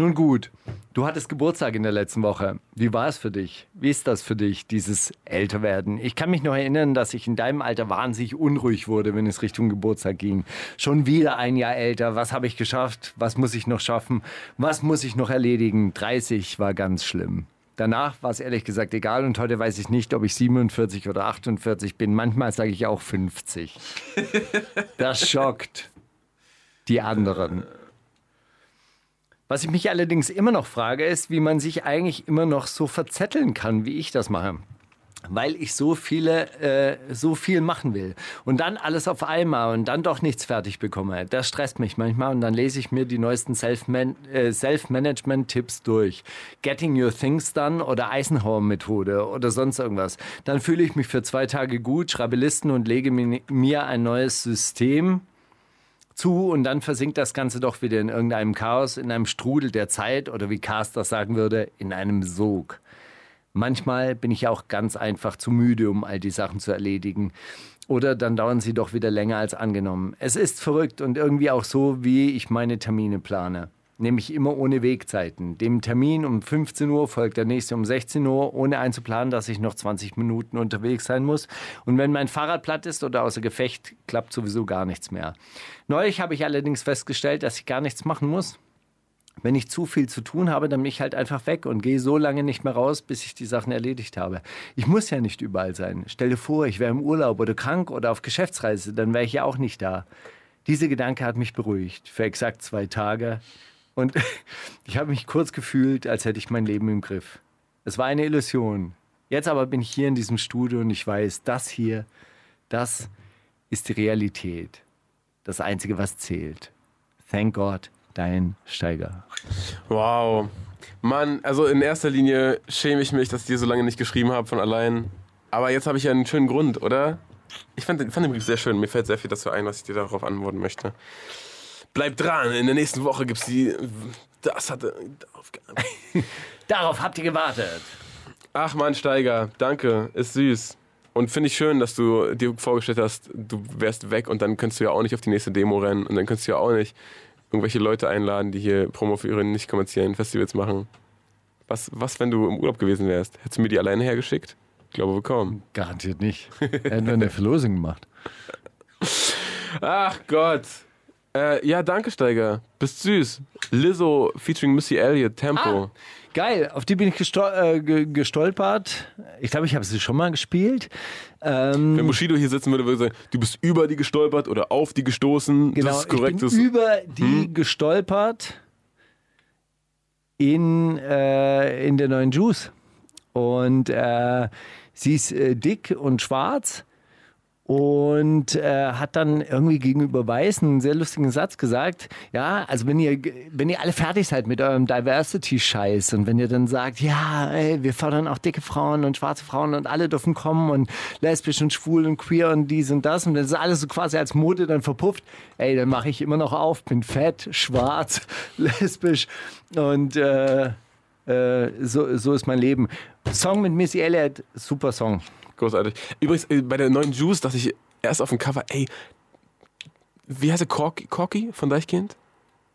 Nun gut, du hattest Geburtstag in der letzten Woche. Wie war es für dich? Wie ist das für dich, dieses Älterwerden? Ich kann mich noch erinnern, dass ich in deinem Alter wahnsinnig unruhig wurde, wenn es Richtung Geburtstag ging. Schon wieder ein Jahr älter. Was habe ich geschafft? Was muss ich noch schaffen? Was muss ich noch erledigen? 30 war ganz schlimm. Danach war es ehrlich gesagt egal und heute weiß ich nicht, ob ich 47 oder 48 bin. Manchmal sage ich auch 50. Das schockt die anderen. Was ich mich allerdings immer noch frage, ist, wie man sich eigentlich immer noch so verzetteln kann, wie ich das mache. Weil ich so viele, äh, so viel machen will. Und dann alles auf einmal und dann doch nichts fertig bekomme. Das stresst mich manchmal und dann lese ich mir die neuesten äh, Self-Management-Tipps durch. Getting Your Things Done oder Eisenhower-Methode oder sonst irgendwas. Dann fühle ich mich für zwei Tage gut, schreibe Listen und lege mir ein neues System zu und dann versinkt das Ganze doch wieder in irgendeinem Chaos, in einem Strudel der Zeit oder wie Carster sagen würde, in einem Sog. Manchmal bin ich auch ganz einfach zu müde, um all die Sachen zu erledigen. Oder dann dauern sie doch wieder länger als angenommen. Es ist verrückt und irgendwie auch so, wie ich meine Termine plane. Nämlich immer ohne Wegzeiten. Dem Termin um 15 Uhr folgt der nächste um 16 Uhr, ohne einzuplanen, dass ich noch 20 Minuten unterwegs sein muss. Und wenn mein Fahrrad platt ist oder außer Gefecht, klappt sowieso gar nichts mehr. Neulich habe ich allerdings festgestellt, dass ich gar nichts machen muss. Wenn ich zu viel zu tun habe, dann bin ich halt einfach weg und gehe so lange nicht mehr raus, bis ich die Sachen erledigt habe. Ich muss ja nicht überall sein. Stell dir vor, ich wäre im Urlaub oder krank oder auf Geschäftsreise, dann wäre ich ja auch nicht da. Dieser Gedanke hat mich beruhigt für exakt zwei Tage. Und ich habe mich kurz gefühlt, als hätte ich mein Leben im Griff. Es war eine Illusion. Jetzt aber bin ich hier in diesem Studio und ich weiß, das hier, das ist die Realität. Das Einzige, was zählt. Thank God, dein Steiger. Wow. Mann, also in erster Linie schäme ich mich, dass ich dir so lange nicht geschrieben habe von allein. Aber jetzt habe ich ja einen schönen Grund, oder? Ich fand, fand den Brief sehr schön. Mir fällt sehr viel dazu ein, was ich dir darauf antworten möchte. Bleib dran, in der nächsten Woche gibt's die. Das hatte. Darauf habt ihr gewartet. Ach man, Steiger, danke, ist süß. Und finde ich schön, dass du dir vorgestellt hast, du wärst weg und dann könntest du ja auch nicht auf die nächste Demo rennen und dann könntest du ja auch nicht irgendwelche Leute einladen, die hier Promo für ihre nicht kommerziellen Festivals machen. Was, was, wenn du im Urlaub gewesen wärst? Hättest du mir die alleine hergeschickt? Ich glaube kaum. Garantiert nicht. Hat nur eine Verlosung gemacht. Ach Gott. Äh, ja, danke, Steiger. Bist süß. Lizzo featuring Missy Elliott, Tempo. Ah, geil, auf die bin ich gestol äh, ge- gestolpert. Ich glaube, ich habe sie schon mal gespielt. Ähm, Wenn Bushido hier sitzen würde, würde er sagen, du bist über die gestolpert oder auf die gestoßen. genau, das ist ich bin über die gestolpert in, äh, in der neuen Juice. Und äh, sie ist äh, dick und schwarz und äh, hat dann irgendwie gegenüber Weiß einen sehr lustigen Satz gesagt. Ja, also wenn ihr, wenn ihr alle fertig seid mit eurem Diversity-Scheiß und wenn ihr dann sagt, ja, ey, wir fördern auch dicke Frauen und schwarze Frauen und alle dürfen kommen und lesbisch und schwul und queer und dies und das und das ist alles so quasi als Mode dann verpufft, ey, dann mache ich immer noch auf, bin fett, schwarz, lesbisch und äh, äh, so, so ist mein Leben. Song mit Missy Elliott, super Song. Großartig. Übrigens, äh, bei der neuen Juice dachte ich erst auf dem Cover, ey, wie heißt der Corky, Corky von Deichkind?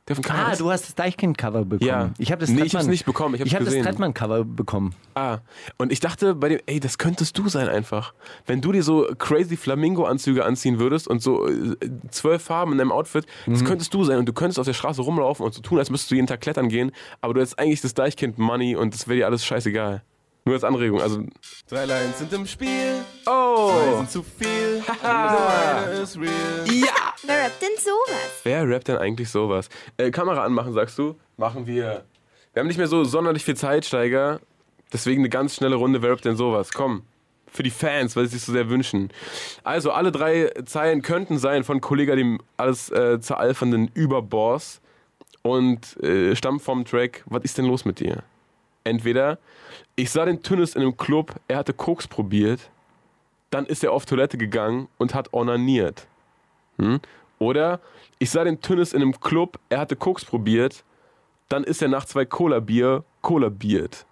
Der Cover Ah, ist? du hast das Deichkind-Cover bekommen. Ja. Ich habe das Nee, ich hab's nicht bekommen, ich habe das gesehen. Trettmann-Cover bekommen. Ah, und ich dachte bei dem, ey, das könntest du sein einfach. Wenn du dir so crazy Flamingo-Anzüge anziehen würdest und so äh, zwölf Farben in deinem Outfit, das Mhm. könntest du sein und du könntest auf der Straße rumlaufen und so tun, als müsstest du jeden Tag klettern gehen, aber du hättest eigentlich das Deichkind-Money und das wäre dir alles scheißegal. Nur als Anregung, also. Drei Lines sind im Spiel. Oh! Zwei sind zu viel. Haha! ist real. Ja! Wer rappt denn sowas? Wer rappt denn eigentlich sowas? Äh, Kamera anmachen, sagst du? Machen wir. Wir haben nicht mehr so sonderlich viel Zeit, Steiger. Deswegen eine ganz schnelle Runde. Wer rappt denn sowas? Komm. Für die Fans, weil sie sich so sehr wünschen. Also, alle drei Zeilen könnten sein von Kollega, dem alles äh, zeralfernden Überboss. Und äh, stammen vom Track Was ist denn los mit dir? Entweder ich sah den Tünnes in einem Club, er hatte Koks probiert, dann ist er auf Toilette gegangen und hat ornaniert. Hm? Oder ich sah den Tünnes in einem Club, er hatte Koks probiert, dann ist er nach zwei Cola-Bier kollabiert.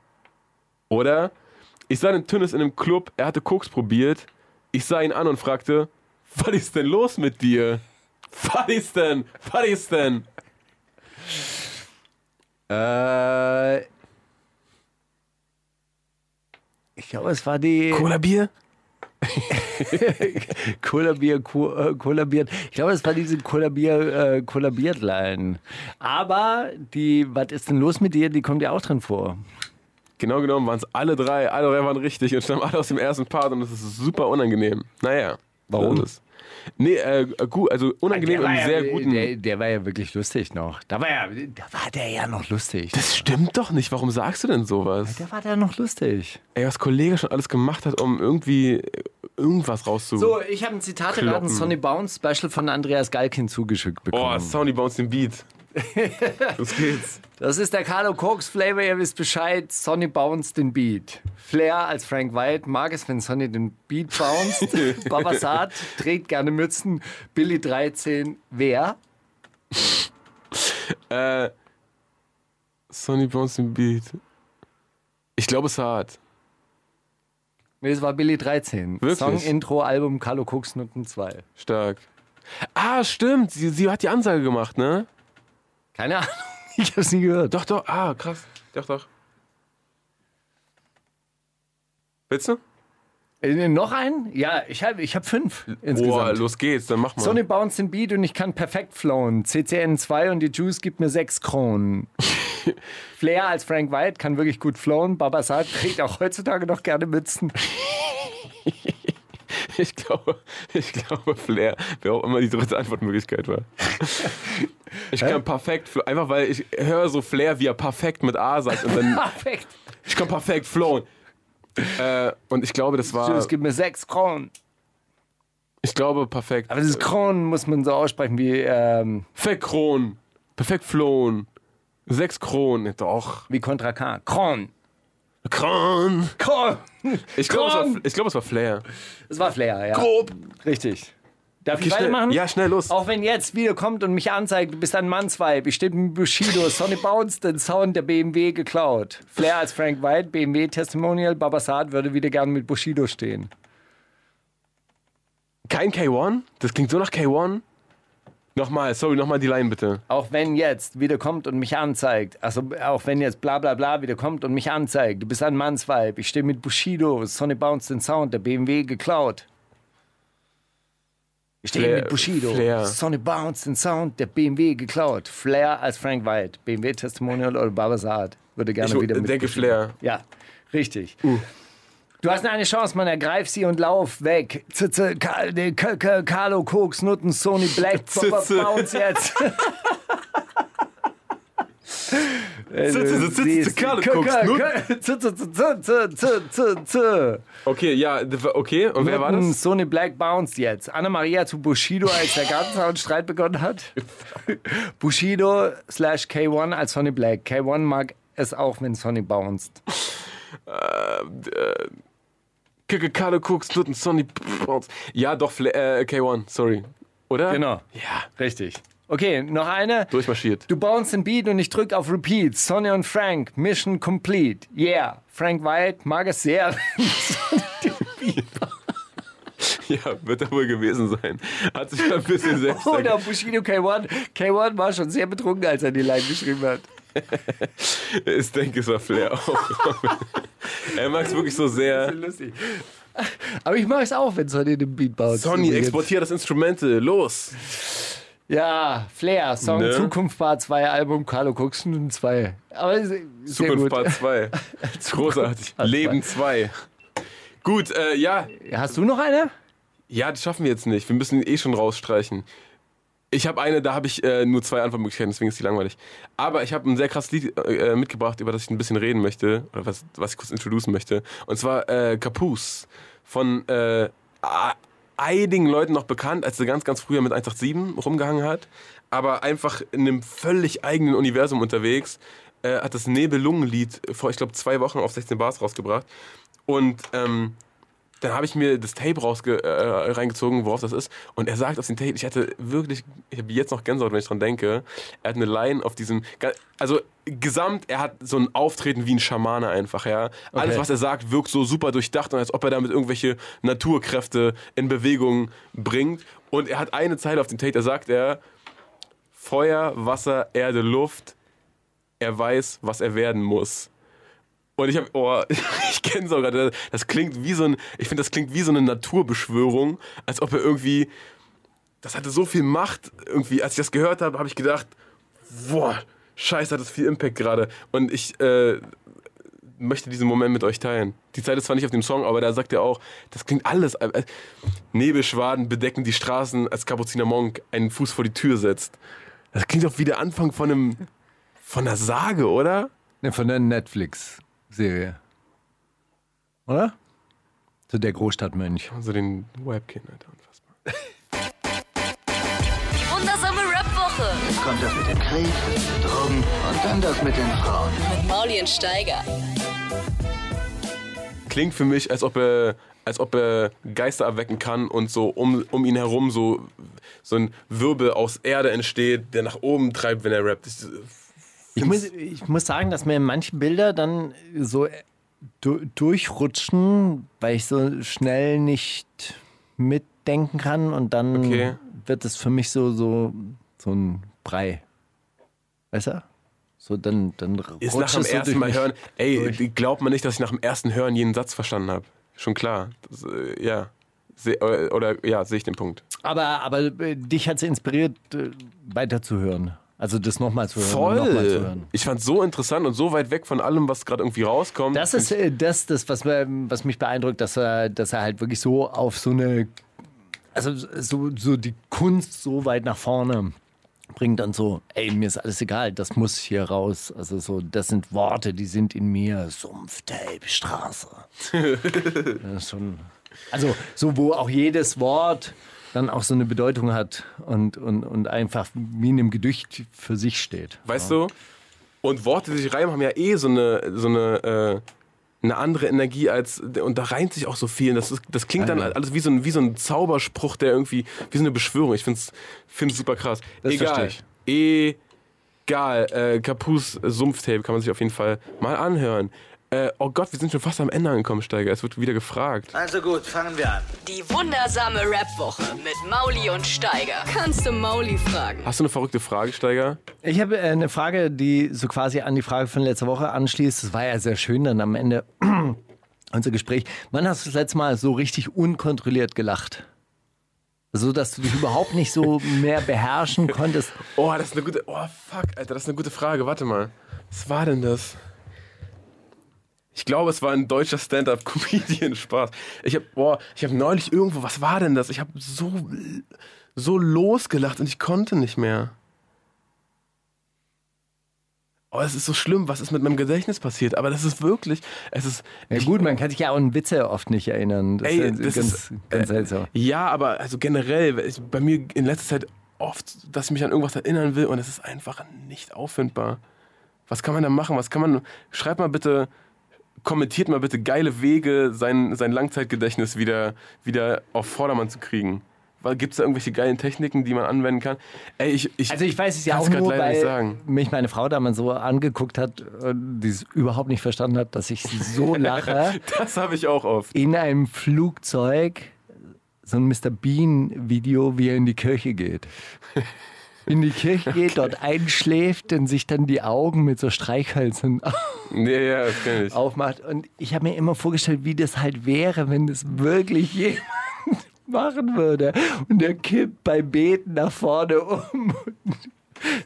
Oder ich sah den Tünnes in einem Club, er hatte Koks probiert, ich sah ihn an und fragte, was ist denn los mit dir? Was ist denn? Was ist denn? Äh, ich glaube, es war die Cola-Bier? Cola-Bier, Co- äh, kollabiert. Ich glaube, es war diese Cola-Bier, äh, kollabiert-Line. Aber die, was ist denn los mit dir, die kommt ja auch drin vor. Genau genommen waren es alle drei. Alle drei waren richtig und stammen alle aus dem ersten Part und das ist super unangenehm. Naja. Warum? so ist. Nee, äh, gut, also unangenehm im war sehr ja, guten. Der, der war ja wirklich lustig noch. Da war, ja, da war der ja noch lustig. das stimmt doch nicht. Warum sagst du denn sowas? Der war da noch lustig. Ey, was Kollege schon alles gemacht hat, um irgendwie irgendwas rauszu. So, ich habe ein Zitat erraten, Kloppen. Sonny Bounce Special von Andreas Galkin zugeschickt Oh, bekommen. Soundy Bounce den Beat. Los geht's. Das ist der Carlo Cox Flavor, ihr wisst Bescheid. Sonny bounce den Beat. Flair als Frank White mag es, wenn Sonny den Beat bounced. Babasat trägt gerne Mützen. Billy 13, wer? Äh, Sonny Bounce den Beat. Ich glaube, es hat. Nee, es war Billy 13. Wirklich? Song, Intro, Album, Carlo Cox Noten 2. Stark. Ah, stimmt. Sie, sie hat die Ansage gemacht, ne? Keine Ahnung, ich hab's nie gehört. Doch, doch. Ah, krass. Doch, doch. Willst du? Äh, noch einen? Ja, ich habe ich hab fünf Boah, insgesamt. los geht's. Dann mach mal. Sonny bounce den Beat und ich kann perfekt flowen. CCN 2 und die Juice gibt mir 6 Kronen. Flair als Frank White kann wirklich gut flowen. Babasat trägt auch heutzutage noch gerne Mützen. Ich glaube, ich glaube, Flair, wer auch immer die dritte Antwortmöglichkeit war. Ich kann perfekt, einfach weil ich höre so Flair, wie er perfekt mit A sagt und dann, Perfekt. ich kann perfekt flowen. Äh, und ich glaube, das war, Juice gibt mir 6 Kronen. ich glaube, perfekt. Aber dieses Kronen muss man so aussprechen wie, ähm, Perfekt Kron, perfekt flown, sechs Kronen, doch. wie Contra K. Kron. Kron. Kron. Ich glaube, es, ich glaube, es war Flair. Das war Flair, ja. Grob. Richtig. Darf ich Okay, schnell, weitermachen? ja, schnell los. Auch wenn jetzt wieder kommt und mich anzeigt, du bist ein Mannsweib, ich stehe mit Bushido, Sonny Bounce, den Sound der BMW geklaut. Flair als Frank White, BMW Testimonial, Babasat würde wieder gern mit Bushido stehen. Kein K1? Das klingt so nach K1. Nochmal, sorry, nochmal die Line bitte. Auch wenn jetzt wieder kommt und mich anzeigt, also auch wenn jetzt bla bla bla wieder kommt und mich anzeigt, du bist ein Mannsweib, ich stehe mit Bushido, Sonny Bounce den Sound, der BMW geklaut. Ich stehe mit Bushido, Flair. Sonny Bounce den Sound, der BMW geklaut. Flair als Frank White, BMW Testimonial oder Baba Saad. Würde gerne Ich wieder mit denke Bushido. Flair. Ja, richtig. Du hast eine Chance, man ergreif sie und lauf weg. Z -z Ka de- K K Carlo Koks, Nutten, Sony Black, Zitze. Bounce jetzt. Zitze, Zitze. Okay, ja, okay. Und wer war das? Sony Black Bounce jetzt. Anna-Maria zu Bushido, als der Gartenzaun-Streit begonnen hat. Bushido slash K1 als Sonny Black. K1 mag es auch, wenn Sonny bounced. Kicke, Carlo Cooks, Nutten, Sonny. Ja, doch, äh, K1, sorry. Oder? Genau. Ja, Richtig. Okay, noch eine. durchmarschiert. Du bounce den Beat und ich drück auf Repeat. Sonny und Frank, Mission complete. Yeah. Frank White mag es sehr. Ja, wird er wohl gewesen sein. Hat sich ein bisschen selbst. Oder Bushido K1. K1 war schon sehr betrunken, als er die Line geschrieben hat. Ich denke, es war Flair auch. er mag es wirklich so sehr. Lustig. Aber ich mag es auch, wenn Sonny den Beat baut. Sonny, exportier das Instrumente, los! Ja, Flair, Song Ne? Zukunft Part 2, Album Carlo Coxen 2. Aber Zukunft. Part 2. Großartig. Part Leben 2. Gut, äh, ja. Hast du noch eine? Ja, das schaffen wir jetzt nicht. Wir müssen ihn eh schon rausstreichen. Ich habe eine, da habe ich äh, nur zwei Antwortmöglichkeiten, deswegen ist die langweilig. Aber ich habe ein sehr krasses Lied äh, mitgebracht, über das ich ein bisschen reden möchte, oder was, was ich kurz introducen möchte. Und zwar äh, Capus von äh, einigen Leuten noch bekannt, als er ganz, ganz früher mit 187 rumgehangen hat. Aber einfach in einem völlig eigenen Universum unterwegs. Äh, hat das Nebelungenlied vor, ich glaube, zwei Wochen auf 16 Bars rausgebracht. Und ähm, dann habe ich mir das Tape rausge äh, reingezogen, worauf das ist. Und er sagt auf dem Tape, ich hatte wirklich, ich habe jetzt noch Gänsehaut, wenn ich dran denke. Er hat eine Line auf diesem, also gesamt, er hat so ein Auftreten wie ein Schamane einfach, ja. Alles, Okay. was er sagt, wirkt so super durchdacht und als ob er damit irgendwelche Naturkräfte in Bewegung bringt. Und er hat eine Zeile auf dem Tape, da sagt er, Feuer, Wasser, Erde, Luft, er weiß, was er werden muss. Und ich habe, oh, ich kenne sogar, das, klingt wie so ein, ich finde, das klingt wie so eine Naturbeschwörung, als ob er irgendwie, das hatte so viel Macht irgendwie. Als ich das gehört habe, habe ich gedacht, boah, scheiße, hat das viel Impact gerade. Und ich äh, möchte diesen Moment mit euch teilen. Die Zeit ist zwar nicht auf dem Song, aber da sagt er auch, das klingt alles. Äh, Nebelschwaden bedecken die Straßen, als Kapuziner Monk einen Fuß vor die Tür setzt. Das klingt doch wie der Anfang von einem, von einer Sage, oder? Ne, von der Netflix-Serie. Oder? Zu der Großstadtmönch. Also den Webkin, Alter, unfassbar. Die wundersame Rap-Woche Kommt das mit dem Krieg, Drogen und dann das mit den Frauen. mit Mauli und Steiger. Klingt für mich, als ob er, als ob er Geister erwecken kann und so um, um ihn herum so, so ein Wirbel aus Erde entsteht, der nach oben treibt, wenn er rappt. Ich, Ich muss, ich muss sagen, dass mir manche Bilder dann so äh, du, durchrutschen, weil ich so schnell nicht mitdenken kann und dann Okay. wird es für mich so, so, so ein Brei. Weißt du? So, dann, dann ist nach dem es so ersten durch Mal hören, ey, durch. glaubt man nicht, dass ich nach dem ersten Hören jeden Satz verstanden habe. Schon klar. Das, äh, ja. Se, oder, oder ja, sehe ich den Punkt. Aber, aber äh, dich hat es inspiriert, äh, weiterzuhören. Also das nochmal zu hören. und Noch mal zu Voll. hören. Ich fand so interessant und so weit weg von allem, was gerade irgendwie rauskommt. Das ist äh, das, das was, was mich beeindruckt, dass er, dass er halt wirklich so auf so eine, also so, so die Kunst so weit nach vorne bringt und so, ey, mir ist alles egal, das muss hier raus. Also so, das sind Worte, die sind in mir. Sumpftape, Straße. das ist schon, also so, wo auch jedes Wort dann auch so eine Bedeutung hat und, und, und einfach wie in einem Gedicht für sich steht. Weißt du? Und Worte, die sich reimen, haben ja eh so eine, so eine, äh, eine andere Energie als. Und da reimt sich auch so viel. Das, ist, das klingt dann alles wie so, ein, wie so ein Zauberspruch, der irgendwie. Wie so eine Beschwörung. Ich find's, find's super krass. Das Egal. Egal. Äh, Capus Sumpftape kann man sich auf jeden Fall mal anhören. Äh, oh Gott, wir sind schon fast am Ende angekommen, Steiger. Es wird wieder gefragt. Also gut, fangen wir an. Die wundersame Rap-Woche mit Mauli und Steiger. Kannst du Mauli fragen? Hast du eine verrückte Frage, Steiger? Ich habe äh, eine Frage, die so quasi an die Frage von letzter Woche anschließt. Das war ja sehr schön dann am Ende unser Gespräch. Wann hast du das letzte Mal so richtig unkontrolliert gelacht? So, dass du dich überhaupt nicht so mehr beherrschen konntest. Oh, das ist eine gute. Oh, fuck, Alter, das ist eine gute Frage. Warte mal. Was war denn das? Ich glaube, es war ein deutscher Stand-up-Comedian. Spaß. Ich habe, boah, ich habe neulich irgendwo. Was war denn das? Ich habe so, so losgelacht und ich konnte nicht mehr. Oh, es ist so schlimm, was ist mit meinem Gedächtnis passiert? Aber das ist wirklich, es ist. Ja gut, man kann sich ja auch an Witze oft nicht erinnern. Das Ey, ist das ganz, ist, ganz äh, seltsam. Ja, aber also generell, ich, bei mir in letzter Zeit oft, dass ich mich an irgendwas erinnern will und es ist einfach nicht auffindbar. Was kann man da machen? Was kann man. Schreibt mal bitte, kommentiert mal bitte geile Wege, sein, sein Langzeitgedächtnis wieder, wieder auf Vordermann zu kriegen. Gibt es da irgendwelche geilen Techniken, die man anwenden kann? Ey, ich, ich, Also ich weiß es ja auch nur, weil sagen. mich meine Frau damals so angeguckt hat, und die es überhaupt nicht verstanden hat, dass ich so lache. Das habe ich auch oft. in einem Flugzeug so ein Mr. Bean-Video, wie er in die Kirche geht. In die Kirche geht, dort einschläft und sich dann die Augen mit so Streichhölzern ja, ich. aufmacht. Und ich habe mir immer vorgestellt, wie das halt wäre, wenn das wirklich jemand machen würde. Und der kippt beim Beten nach vorne um und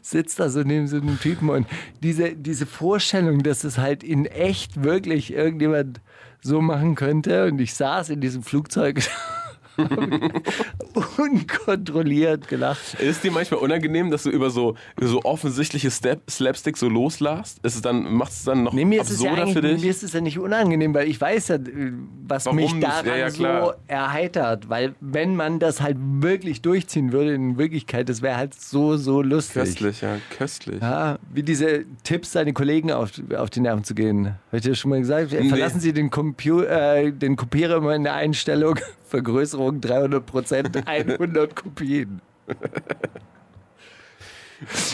sitzt da so neben so einem Typen. Und diese, diese Vorstellung, dass es halt in echt wirklich irgendjemand so machen könnte. Und ich saß in diesem Flugzeug. unkontrolliert gelacht. Ist dir manchmal unangenehm, dass du über so, so offensichtliche Step, Slapstick so loslachst? Ist es dann, macht es dann noch Nee, mir ist, es ja absurder eigentlich, für dich? mir ist es ja nicht unangenehm, weil ich weiß ja, äh, was Warum mich daran ja, ja, so erheitert. Weil wenn man das halt wirklich durchziehen würde, in Wirklichkeit, das wäre halt so, so lustig. Köstlich, ja, köstlich. Ja, wie diese Tipps, seine Kollegen auf, auf die Nerven zu gehen. Habe ich dir schon mal gesagt? Verlassen Sie den, Compu äh, den Kopierer immer in der Einstellung Vergrößerung 300 Prozent, 100 Kopien.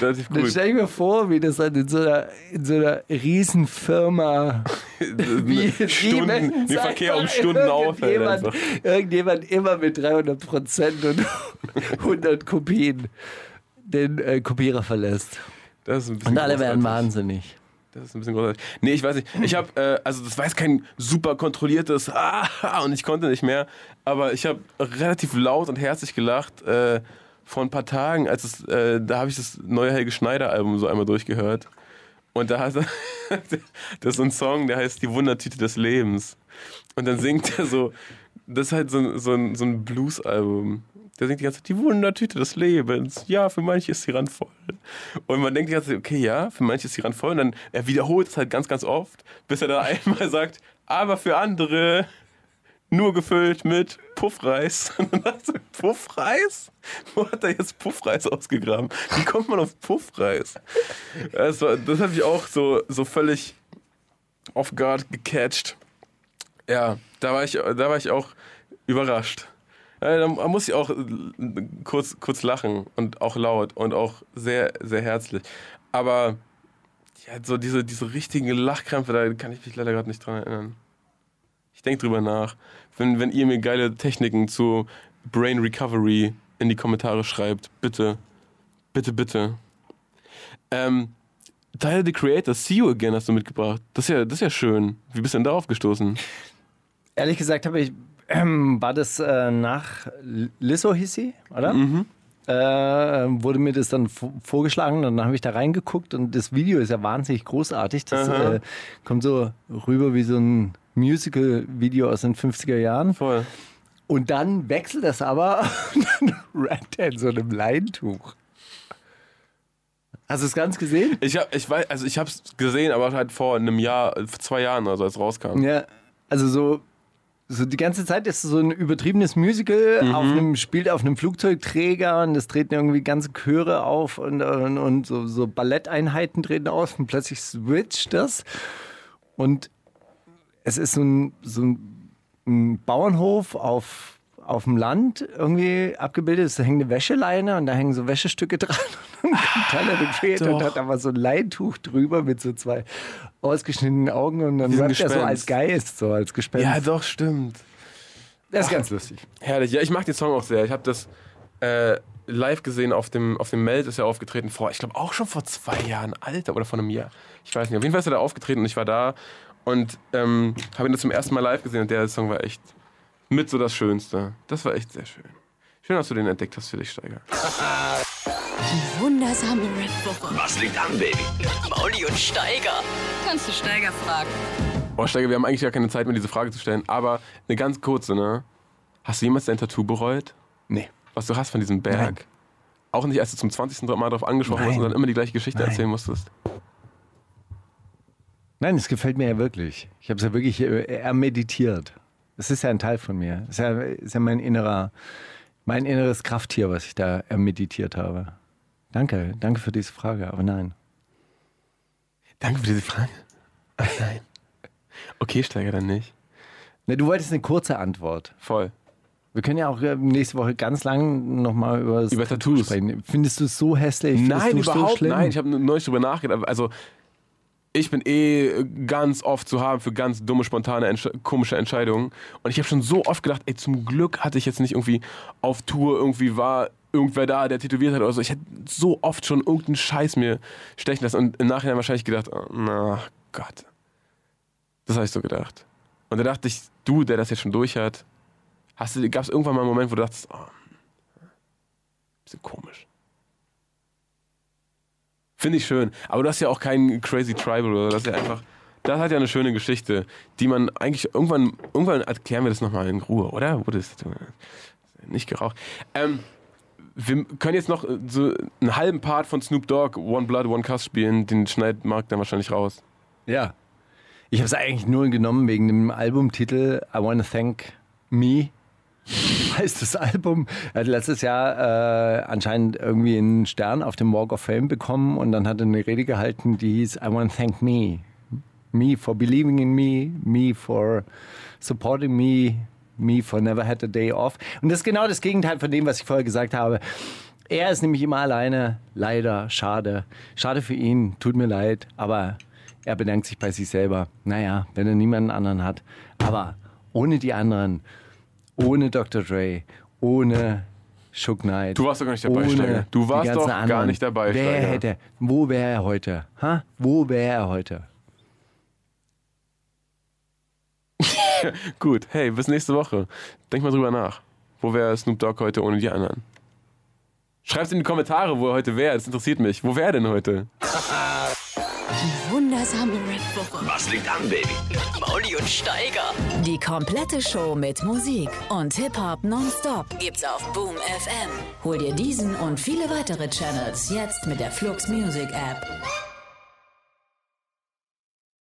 Relativ Dann gut. stell ich mir vor, wie das dann in so einer, in so einer Riesenfirma wie Stunden, den Verkehr um Stunden auffällt. irgendjemand, irgendjemand immer mit 300 Prozent und 100 Kopien den äh, Kopierer verlässt. Und alle werden wahnsinnig. Das ist ein bisschen großartig. Nee, ich weiß nicht. Ich habe, äh, also das war jetzt kein super kontrolliertes Ah, und ich konnte nicht mehr. Aber ich habe relativ laut und herzlich gelacht äh, vor ein paar Tagen, als es, äh, da habe ich das neue Helge Schneider Album so einmal durchgehört. Und da hat er, das ist so ein Song, der heißt Die Wundertüte des Lebens. Und dann singt er so, das ist halt so, so so ein Blues-Album. Der singt die ganze Zeit, die Wundertüte des Lebens. Ja, für manche ist sie randvoll. Und man denkt die ganze Zeit, okay, ja, für manche ist sie randvoll. Und dann, er wiederholt es halt ganz, ganz oft, bis er dann einmal sagt, aber für andere nur gefüllt mit Puffreis. Und dann dachte ich, Puffreis? Wo hat er jetzt Puffreis ausgegraben? Wie kommt man auf Puffreis? Das, war, das hat mich auch so, so völlig off guard gecatcht. Ja, da war ich, da war ich auch überrascht. Da muss ich auch äh, kurz, kurz lachen und auch laut und auch sehr, sehr herzlich. Aber ja, so diese, diese richtigen Lachkrämpfe, da kann ich mich leider gerade nicht dran erinnern. Ich denke drüber nach. Wenn, wenn ihr mir geile Techniken zu Brain Recovery in die Kommentare schreibt, bitte, bitte, bitte. Ähm, Tyler the Creator, See You Again hast du mitgebracht. Das ist ja, das ist ja schön. Wie bist du denn darauf gestoßen? Ehrlich gesagt habe ich, ähm, war das äh, nach Lizzo hieß sie, oder? Äh, wurde mir das dann vorgeschlagen, dann habe ich da reingeguckt und das Video ist ja wahnsinnig großartig. Das äh, kommt so rüber wie so ein Musical-Video aus den 50er Jahren. Voll. Und dann wechselt das aber und dann rennt er in so einem Leintuch. Hast du es ganz gesehen? Ich hab, ich weiß, also ich hab's gesehen, aber halt vor einem Jahr, zwei Jahren oder so, als es rauskam. Ja, also so, so die ganze Zeit ist so ein übertriebenes Musical, Mhm. auf einem, spielt auf einem Flugzeugträger und es treten irgendwie ganze Chöre auf und, und, und so, so Balletteinheiten treten auf und plötzlich switcht das. Und es ist so ein, so ein, ein Bauernhof auf, auf dem Land irgendwie abgebildet ist. Da hängt eine Wäscheleine und da hängen so Wäschestücke dran. Und dann kommt Tyler the Creator und hat aber so ein Leintuch drüber mit so zwei ausgeschnittenen Augen und dann ein rappt er so als Geist, so als Gespenst. Ja, doch, stimmt. das ist ganz lustig. Herrlich. Ja, ich mag den Song auch sehr. Ich habe das äh, live gesehen auf dem, auf dem Meld, ist er aufgetreten vor, ich glaube auch schon vor zwei Jahren, Alter, oder vor einem Jahr. Ich weiß nicht. Auf jeden Fall ist er da aufgetreten und ich war da und ähm, habe ihn das zum ersten Mal live gesehen und der Song war echt mit so das Schönste. Das war echt sehr schön. Schön, dass du den entdeckt hast für dich, Steiger. Wundersame Rap-Woche. Was liegt an, Baby? Mauli und Steiger. Kannst du Steiger fragen? Oh, Steiger, wir haben eigentlich gar keine Zeit mehr, diese Frage zu stellen, aber eine ganz kurze, ne? Hast du jemals dein Tattoo bereut? Nee. Was du hast von diesem Berg? Nein. Auch nicht, als du zum 20. Mal darauf angesprochen Nein. hast und dann immer die gleiche Geschichte Nein. erzählen musstest. Nein, es gefällt mir ja wirklich. Ich habe es ja wirklich äh, ermeditiert. Es ist ja ein Teil von mir. Es ist ja, ist ja mein innerer, mein inneres Krafttier, was ich da ermeditiert habe. Danke, danke für diese Frage, aber nein. Danke für diese Frage. Ach, nein. Okay, Steiger, dann nicht. Ne, du wolltest eine kurze Antwort. Voll. Wir können ja auch äh, nächste Woche ganz lang nochmal über, Tattoos. sprechen. Findest du es so hässlich? Findest Nein, so überhaupt schlimm? nein. Ich habe neulich drüber nachgedacht. Also, ich bin eh ganz oft zu haben für ganz dumme, spontane, Entsch komische Entscheidungen. Und ich habe schon so oft gedacht, ey, zum Glück hatte ich jetzt nicht irgendwie auf Tour, irgendwie war irgendwer da, der tätowiert hat oder so. Ich hätte so oft schon irgendeinen Scheiß mir stechen lassen und im Nachhinein wahrscheinlich gedacht, oh, na Gott. Das habe ich so gedacht. Und da dachte ich, du, der das jetzt schon durch hat, gab es irgendwann mal einen Moment, wo du dachtest, oh, bisschen komisch. Finde ich schön. Aber du hast ja auch keinen Crazy Tribal oder das ist ja einfach. Das hat ja eine schöne Geschichte, die man eigentlich irgendwann, irgendwann erklären wir das nochmal in Ruhe, oder? Wurde es nicht geraucht. Ähm, wir können jetzt noch so einen halben Part von Snoop Dogg, One Blood, One Cuss spielen. Den schneidet Mark dann wahrscheinlich raus. Ja. Ich habe es eigentlich nur genommen wegen dem Albumtitel I Wanna Thank Me. Heißt das Album. Er hat letztes Jahr äh, anscheinend irgendwie einen Stern auf dem Walk of Fame bekommen und dann hat er eine Rede gehalten, die hieß I Wanna Thank Me. Me for believing in me, me for supporting me, me for never had a day off. Und das ist genau das Gegenteil von dem, was ich vorher gesagt habe. Er ist nämlich immer alleine. Leider, schade. Schade für ihn, tut mir leid, aber er bedankt sich bei sich selber. Naja, wenn er niemanden anderen hat. Aber ohne die anderen, ohne Dr. Dre, ohne Shook Knight. Du warst doch gar nicht dabei, ohne Steiger. Du die warst ganzen doch gar anderen. nicht dabei, Wer Steiger. hätte, wo wäre er heute? Ha? Wo wäre er heute? Gut, hey, bis nächste Woche. Denk mal drüber nach. Wo wäre Snoop Dogg heute ohne die anderen? Schreib's in die Kommentare, wo er heute wäre. Das interessiert mich. Wo wäre er denn heute? Wundersame Rap-Woche. Was liegt an, Baby? Mauli und Steiger. Die komplette Show mit Musik und Hip-Hop nonstop gibt's auf Boom FM. Hol dir diesen und viele weitere Channels jetzt mit der Flux Music App.